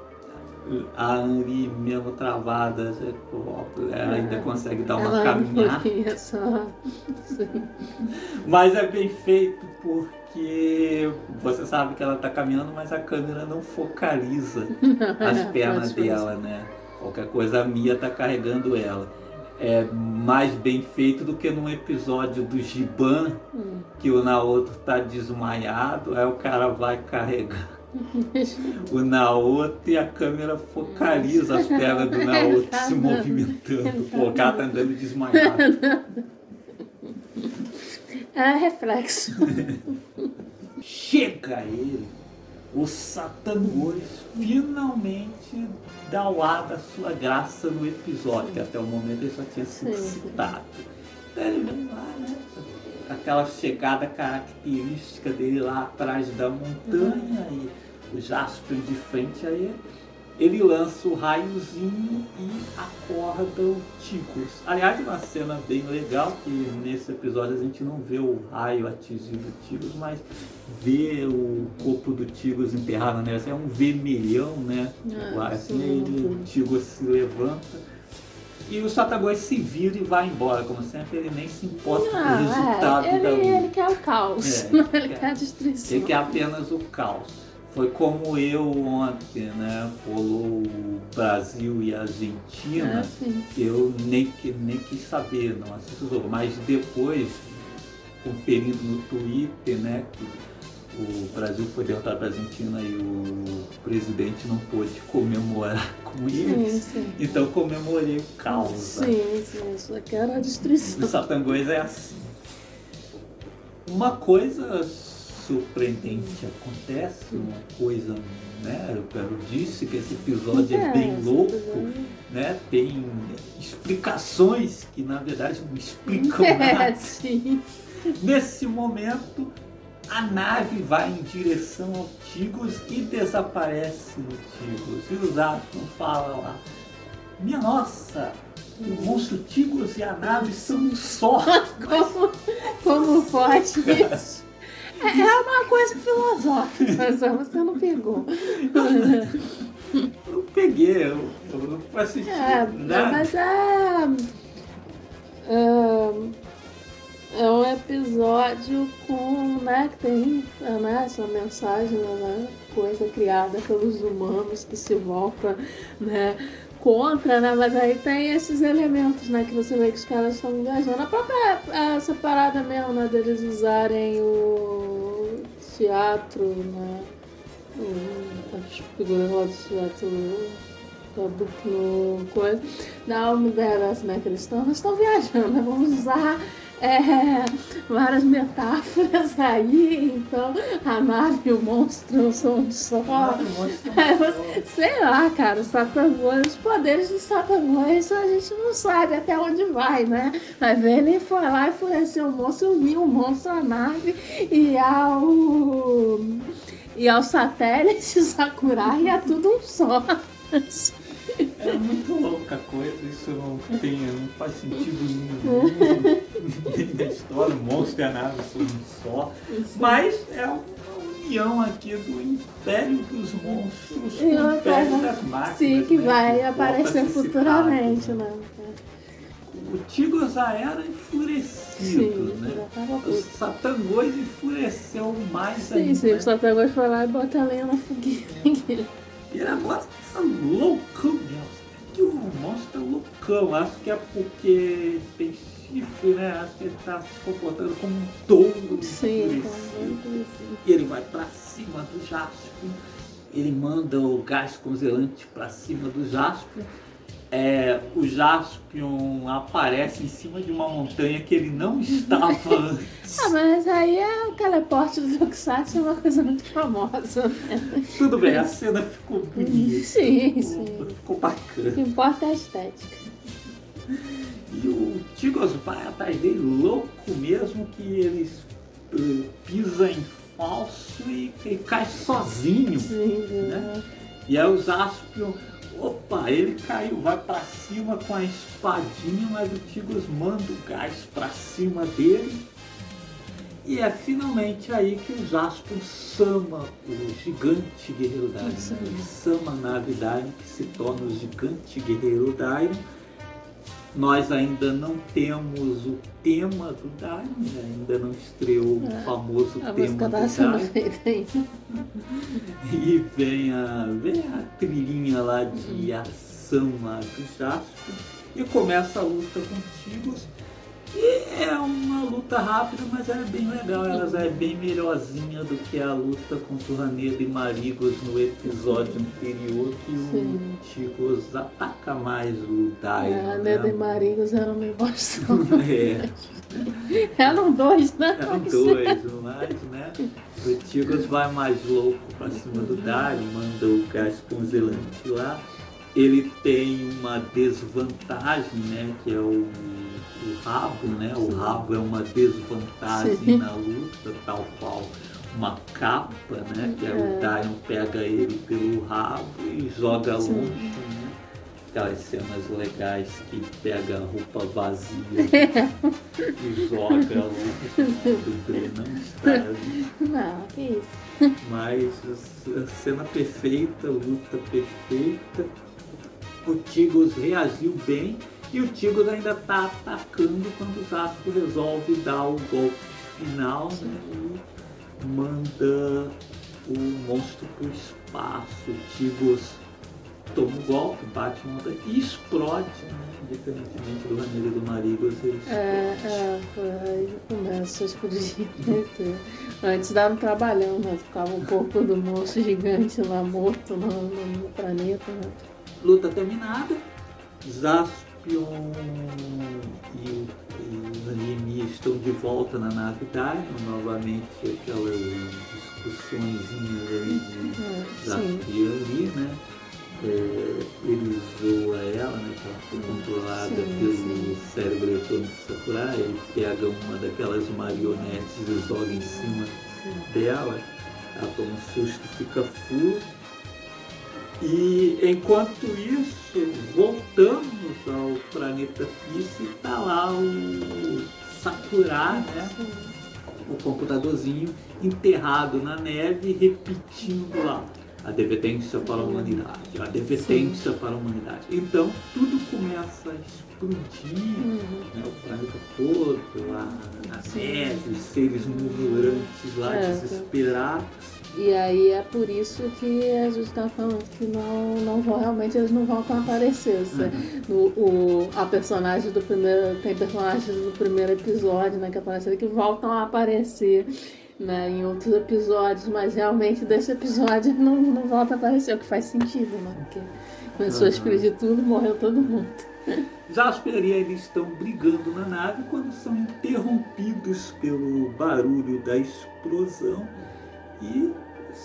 A Anri, mesmo travada, ela ainda consegue dar uma Ela caminhada. queria só. Sim. Mas é bem feito porque você sabe que ela está caminhando, mas a câmera não focaliza as pernas dela, né? Qualquer coisa a Mia está carregando ela. É mais bem feito do que num episódio do Giban, Hum. que o Naoto está desmaiado, aí o cara vai carregar o Naoto e a câmera focaliza as pernas do Naoto Tá se movimentando. Pô, o cara tá andando desmaiado. É reflexo. Chega ele, o Satanás finalmente dá o ar da sua graça no episódio, que até o momento ele só tinha sido Sim, citado. Então ele vem lá, né? Aquela chegada característica dele lá atrás da montanha e o Jasper de frente a ele. Ele lança o raiozinho e acorda o Tigos. Aliás, uma cena bem legal, que nesse episódio a gente não vê o raio atingindo o Tigos, mas vê o corpo do Tigos enterrado nessa. É um vermelhão, né? Ah, assim, sim. ele, o Tigos se levanta. E o Satagoi se vira e vai embora, como sempre, ele nem se importa com o Não, resultado é, da ele, luta. ele quer o caos. É, ele ele quer- quer a destruição. Ele quer apenas o caos. Foi como eu ontem, né? Rolou o Brasil e a Argentina. É, sim. Eu nem, nem quis saber, não assisti o jogo. Mas depois, conferindo no Twitter, né? Que o Brasil foi derrotado para a Argentina e o presidente não pôde comemorar com Sim, eles. sim. Então comemorei o caos. né? Sim, sim, eu só quero a destruição. O Satangões é assim. Uma coisa surpreendente acontece, uma coisa, né? Eu quero disse que esse episódio é, bem esse louco, episódio. né? Tem explicações que na verdade não explicam É, nada. sim. Nesse momento, a nave vai em direção ao Tigos e desaparece no Tigos. E os Atman falam lá, minha nossa, o monstro Tigos e a nave são um só. Como, como pode isso? É, é uma coisa filosófica, só você não pegou. Eu não peguei, eu, eu não sentido. É, né? mas é, é. É um episódio com, né, que tem né, essa mensagem, né, coisa criada pelos humanos que se volta, né, contra, né, mas aí tem esses elementos, né, que você vê que os caras estão viajando. A própria essa parada mesmo, né, deles usarem o teatro, né, o- as figuras lá do teatro no coisa, uma ideia dessa, né, que eles estão, eles estão viajando, né, vamos usar é, várias metáforas aí, então a nave e o monstro são um só. É, mas, sei lá, cara, os Satangões, os poderes dos Satangões a gente não sabe até onde vai, né? Ver, ele foi lá, enfureceu o monstro, uniu o monstro à nave e ao. e ao satélite Sakurai e é tudo um só. É muito louca a coisa, isso não, tem, não faz sentido nenhum. Nem da história, o monstro e a nave são um só. Mas é uma união aqui do Império dos Monstros E o Império das Máquinas. Sim, que né, vai a aparecer futuramente, citado. né? O Tigre já era enfurecido, Sim, né? O puto. Satangões enfureceu mais Sim, ainda. sim, o Satangos foi lá e botou a lenha na fogueira. E ele agora tá loucão mesmo. Que o monstro tá loucão. Acho que é porque tem chifre, né? Acho que ele tá se comportando como um touro. Sim. E ele vai pra cima do Jaspion. Ele manda o gás congelante pra cima do Jaspion. É, o Jaspion aparece em cima de uma montanha que ele não estava antes. Ah, mas aí é o teleporte do Tokusatsu é uma coisa muito famosa. né? Tudo bem, a cena ficou bonita. Sim, ficou, sim. ficou O bacana. que importa é a estética. E o Tigos vai atrás dele louco mesmo que ele eh, pisa em falso e ele cai sozinho. Sim, Né? E aí o Jaspion, Opa, ele caiu, vai pra cima com a espadinha, mas o Tigos manda o gás pra cima dele. E é finalmente aí que o Jasper sama o gigante guerreiro Daimon. Né? Ele sama a nave Daimon, que se torna o gigante guerreiro Daimon. Nós ainda não temos o tema do Daimon, né? ainda não estreou o É, famoso A tema do tá aí. E vem a, vem a trilhinha lá de ação lá do Jasper e começa a luta com Tigos. E é uma luta rápida, mas é bem legal. Ela já é bem melhorzinha do que a luta contra o Raneda e Marigos no episódio anterior, que Sim. o Tigos ataca mais o Daimon. É, a né? E Maringos eram meio bastão. É. Eram dois, né? Eram dois, mas, né? O Tigos vai mais louco pra cima do Dario, manda o gás congelante lá. Ele tem uma desvantagem, né? Que é o, o rabo, né? O rabo é uma desvantagem Sim. na luta, tal qual uma capa, né? Que é. É. o Dario pega ele pelo rabo e joga Sim. longe, né? Aquelas cenas legais que pega a roupa vazia e joga longe, né? O Dre não está ali. Não, que isso. Mas a cena perfeita, luta perfeita. O Tigos reagiu bem e o Tigos ainda está atacando quando o Zasco resolve dar o golpe final né, e manda o monstro pro espaço. O Tigos toma o golpe, bate uma e explode, né? Diferentemente do Ranelli e do Marigos, ele explode. É, é, aí começa a explodir. Antes dava um trabalhão, né? Ficava um pouco do monstro gigante lá morto no, no- planeta, né? Luta terminada. Jaspion e e o Anime estão de volta na nave Daimon. Novamente aquelas discussõezinhas ali de desafio sim. ali, né? É, ele zoa ela, né? Que ela foi controlada Sim, pelo sim. cérebro eletrônico Sakurai. Ele pega uma daquelas marionetes e joga em cima dela. Ela toma um susto, fica full. E enquanto isso, voltamos ao planeta Peace e tá lá o Sakura, né? O computadorzinho enterrado na neve, repetindo lá. A advertência para a humanidade, a advertência para a humanidade. Então tudo começa a explodir, Uhum. né? o planeta todo, a, a Sim. neve, os seres murmurantes lá, É, desesperados. E aí é por isso que a gente tá falando que não, não vão, realmente eles não voltam a aparecer. Você- no, o, a personagem do primeiro. Tem personagens do primeiro episódio, né? Que aparecem que voltam a aparecer. Né, em outros episódios, mas realmente desse episódio não, não volta a aparecer, o que faz sentido, né? Porque começou a Aham. explodir tudo, morreu todo mundo. Jasper e eles estão brigando na nave quando são interrompidos pelo barulho da explosão e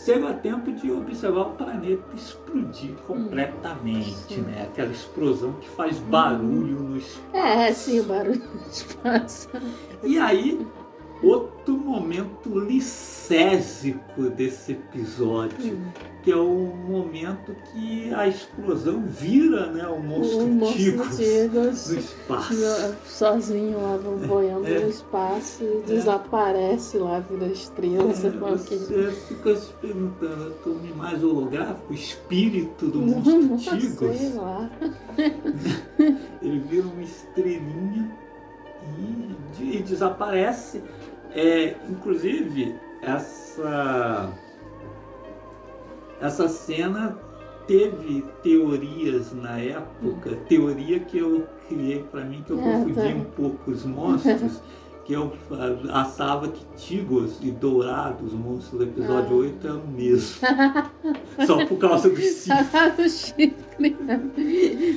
chega a tempo de observar o planeta explodir completamente, sim. né? Aquela explosão que faz barulho no espaço. É, sim, o barulho do espaço. E aí, outro momento licésico desse episódio, que é o momento que a explosão vira, né, o monstro O monstro Tigos Tigos no espaço. sozinho lá boiando É. no espaço e desaparece lá, vira estrela, que. Você fica se perguntando, é um mais holográfico, o espírito do Não monstro sei Tigos, lá. ele vira uma estrelinha e, e desaparece. É, inclusive, essa, essa cena teve teorias na época, teoria que eu criei para mim, que eu É, confundi tá. um pouco os monstros, que eu ah, achava que Tigos e Dourados, o monstro do episódio Ah. 8, eram o mesmo. Só por causa do chifre.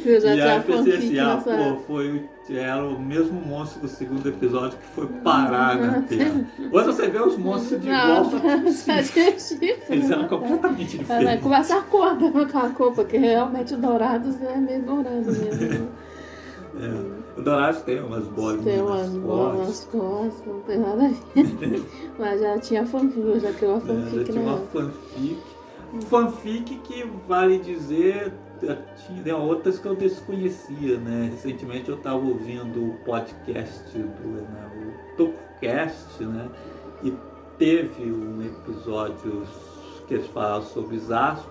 Eu já e aí eu pensei assim, ah, pô, foi, era o mesmo monstro do segundo episódio que foi parar na Terra. Hoje você vê os monstros de igual, só que chifre. Eles eram né? completamente É, né? diferentes. Começa a cor com aquela cor, porque realmente o Dourados é meio dourado mesmo. É. O Dourado tem umas bolinhas Tem umas nas bolas nas costas, não tem nada a ver. Mas já tinha fanfic, já criou uma É, já fanfic, tinha uma né? fanfic. Fanfic que vale dizer tinha né, outras que eu desconhecia, né? Recentemente eu estava ouvindo o podcast do né, o TokuCast, né? E teve um episódio que eles falaram sobre Zasp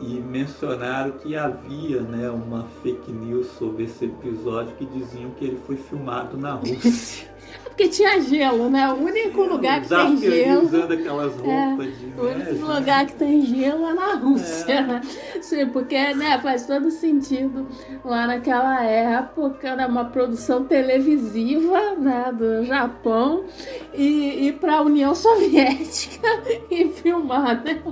e mencionaram que havia né, uma fake news sobre esse episódio que diziam que ele foi filmado na Rússia. Porque tinha gelo, né? O único lugar que tem gelo. usando aquelas roupas de O único neve. lugar que tem gelo é na Rússia, né? Sim, porque né, faz todo sentido lá naquela época, era uma produção televisiva né, do Japão e ir para a União Soviética e filmar, né?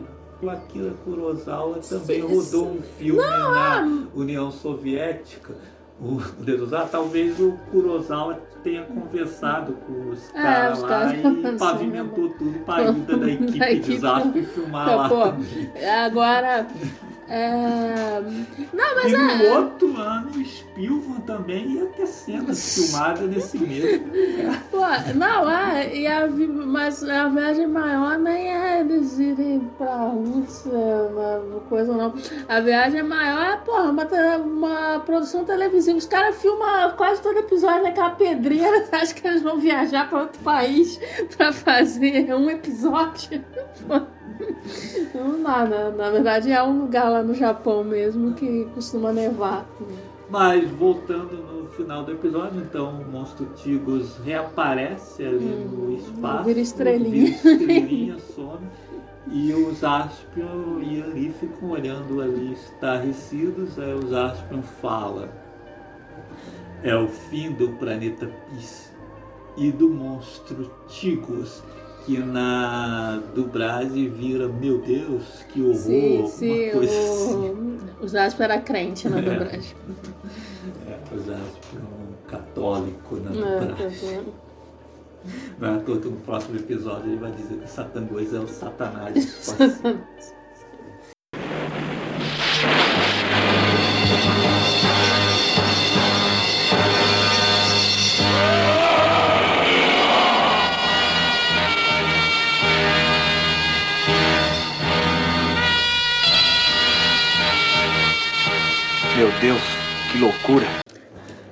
Akira Kurosawa também Sim, rodou um filme na União Soviética. O Deus, ah, talvez o Kurosawa tenha conversado com os É, caras lá caras- e pavimentou tudo para a ida da equipe Da de equipe- desastre e filmar Então, lá pô. Agora. É, Não, mas E é. no outro ano, Spielman também ia ter cenas filmadas nesse mesmo. Pô, não, é, e a, mas a viagem maior nem é eles irem pra Rússia, uma coisa não. A viagem maior é, porra, uma, uma produção televisiva. Os caras filmam quase todo episódio naquela pedreira. Acha que eles vão viajar pra outro país pra fazer um episódio? Pô, Não dá, né? Na verdade é um lugar lá no Japão mesmo que costuma nevar. Mas voltando no final do episódio, então o monstro Tigos reaparece ali no espaço. vira estrelinha. Vira estrelinha, some. E os Aspion e ali ficam olhando ali estarrecidos. Aí os Aspion fala É o fim do planeta Peace e do monstro Tigos. Que na do Brasil vira, meu Deus, que horror, Sim, sim, coisa assim. o, o Jasper era crente na É. dobragem. É, os Aspion católico na É, do tá Brasil. vendo? Não é à toa que no próximo episódio ele vai dizer que o Satangois é o satanás espacial. Loucura.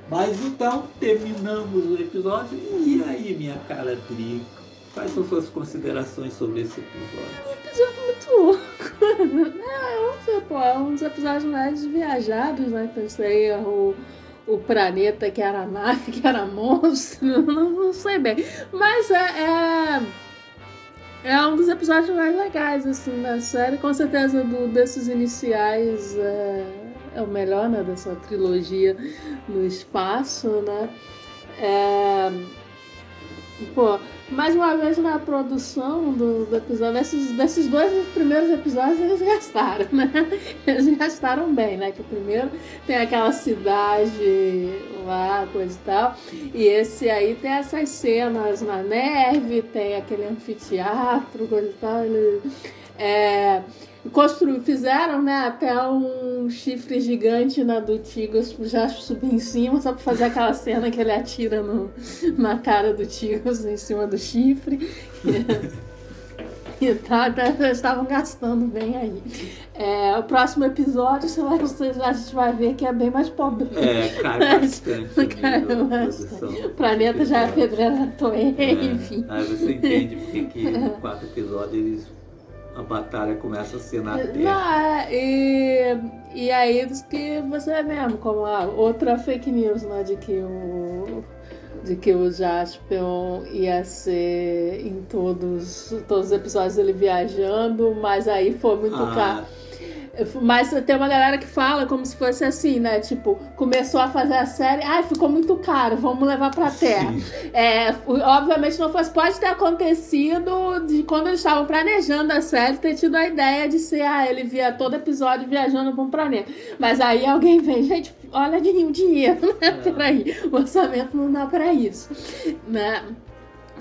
Mas então, terminamos o episódio. E aí, minha cara Drico? Quais são suas considerações sobre esse episódio? episódio muito louco. É, eu não sei, pô, é um dos episódios mais viajados, né? Então isso aí é o, o planeta que era nave, que era monstro, não, não sei bem. Mas é, é, é um dos episódios mais legais, assim, da série. Com certeza do, desses iniciais é, é o melhor, né? Dessa trilogia no espaço, né? É, Pô, mais uma vez na produção do, do episódio, desses, desses dois primeiros episódios eles gastaram, né? Eles gastaram bem, né? Que o primeiro tem aquela cidade lá, coisa e tal. E esse aí tem essas cenas na neve, tem aquele anfiteatro, coisa e tal. Ele, é, constru, fizeram, né, até um chifre gigante na do Tigos já subir em cima, só pra fazer aquela cena que ele atira no, na cara do Tigos em cima do chifre. E tá, tá, eles estavam gastando bem aí. É, o próximo episódio, sei lá, vocês- a gente vai ver que é bem mais pobre. É, cai bastante. Cai produção. O planeta já é pedreira Toei, É, enfim. Aí você entende porque que no quarto episódio eles, a batalha começa a ser na Terra. Não, é, e, e aí diz que você é mesmo, como a outra fake news, né? De que o. De que o Jaspion ia ser em todos, todos os episódios ele viajando, mas aí foi muito Ah, caro. Mas tem uma galera que fala como se fosse assim, né? Tipo, começou a fazer a série, ai, ficou muito caro, vamos levar pra Terra. sim. É, obviamente não fosse. Pode ter acontecido de quando eles estavam planejando a série ter tido a ideia de ser, ah, ele via todo episódio viajando para um planeta. Mas aí alguém vem, gente, olha de o dinheiro, né? Peraí, o orçamento não dá pra isso. Né?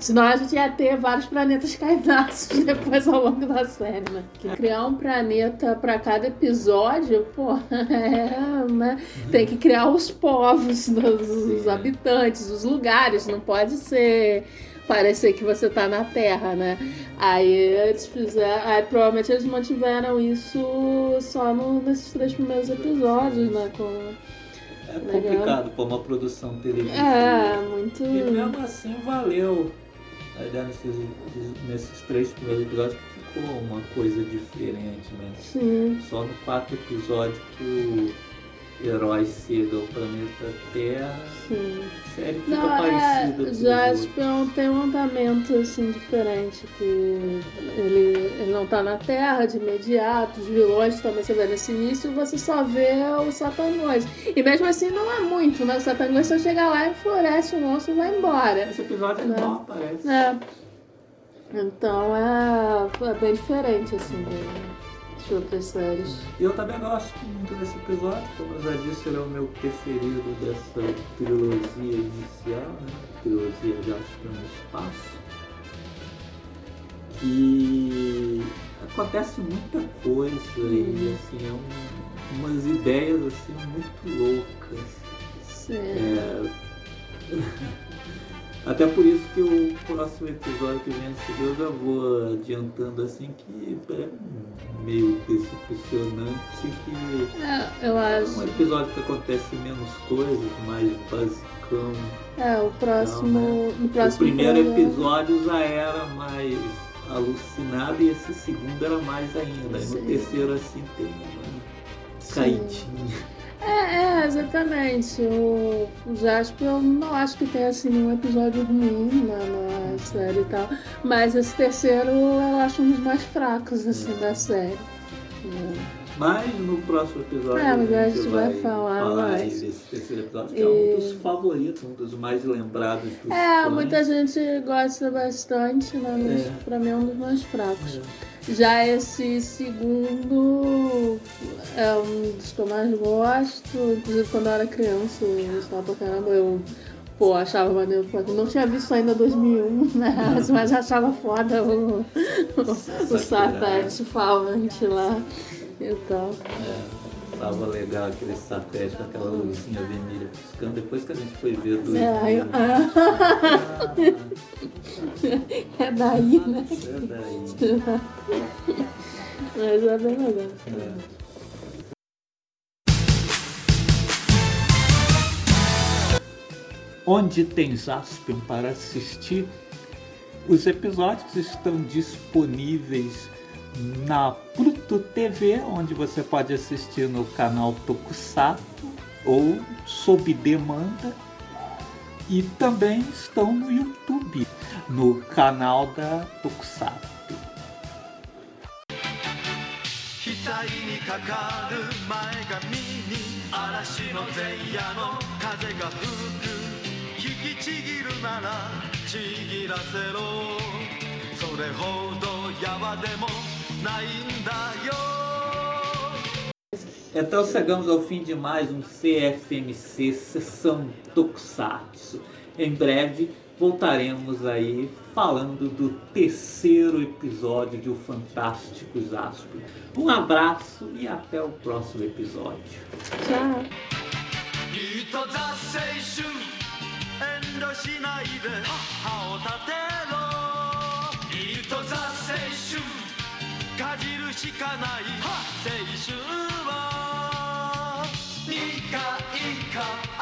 Senão a gente ia ter vários planetas caidaços depois ao longo da série, né? Que criar um planeta pra cada episódio, pô, é, né? Tem que criar os povos dos Sim. habitantes, os lugares, não pode ser. parecer que você tá na Terra, né? Aí eles fizeram. Aí provavelmente eles mantiveram isso só no- nesses três primeiros episódios, né? Com... É Legal. complicado para uma produção televisiva. É, muito. E mesmo assim valeu. A ideia nesses, nesses três primeiros episódios que ficou uma coisa diferente, né? Sim. Só no quarto episódio que o herói chega ao planeta Terra, Sim. a série fica Não, é. Jaspion tem um andamento assim diferente, que ele, ele não tá na Terra de imediato, os vilões também você vê nesse início, você só vê o Satanás. E mesmo assim não é muito, né? O Satanás só chega lá, enfurece o monstro e vai embora. Esse episódio Né? não aparece. É. Então é, é bem diferente assim de, de outras séries. E eu também gosto muito desse episódio, como eu já disse, ele é o meu preferido dessa trilogia inicial, né? Trilogia de Astro no Espaço. E acontece muita coisa e assim, é um- umas ideias assim muito loucas. Sim. É, Até por isso que o próximo episódio que vem seguir eu já vou adiantando assim que é meio decepcionante que É, eu é um acho. episódio que acontece menos coisas, mais basicão. É, o próximo. Não, no O próximo primeiro programa- episódio já era mais alucinado e esse segundo era mais ainda. E no terceiro assim tem uma Sim. caidinha. É, é, exatamente. O, o Jasper, eu não acho que tenha assim nenhum episódio ruim na, na série e tal. Mas esse terceiro eu acho um dos mais fracos assim, da série. É. Mas no próximo episódio É, mas a gente vai falar mais. aí desse terceiro episódio, que é um E- dos favoritos, um dos mais lembrados dos É, fãs. muita gente gosta bastante, né? Mas É. pra mim é um dos mais fracos. Já esse segundo é um dos que eu mais gosto. Inclusive quando eu era criança, eu gostava pra caramba. Eu pô, achava maneiro. Não tinha visto ainda 2001, né? Mas achava foda o, o, o satélite falante lá e tal. É, tava legal aquele satélite com aquela luzinha vermelha piscando. Depois que a gente foi ver do. É, eu- Ah, É daí, né? é daí. Mas é bem legal. É. Onde tem Jaspion para assistir? Os episódios estão disponíveis na Pluto TV, onde você pode assistir no canal Tokusatsu ou sob demanda. E também estão no YouTube, no canal da Tokusatsu. 額にかかる前髪に嵐の前夜の風が吹く引きちぎるならちぎらせろそれほどやわでもないんだよ Então chegamos ao fim de mais um CFMC Sessão Tokusatsu. Em breve voltaremos aí falando do terceiro episódio de O Fantástico Jaspion. Um abraço e até o próximo episódio. Tchau. かじるしかない。青春は。二回かいか。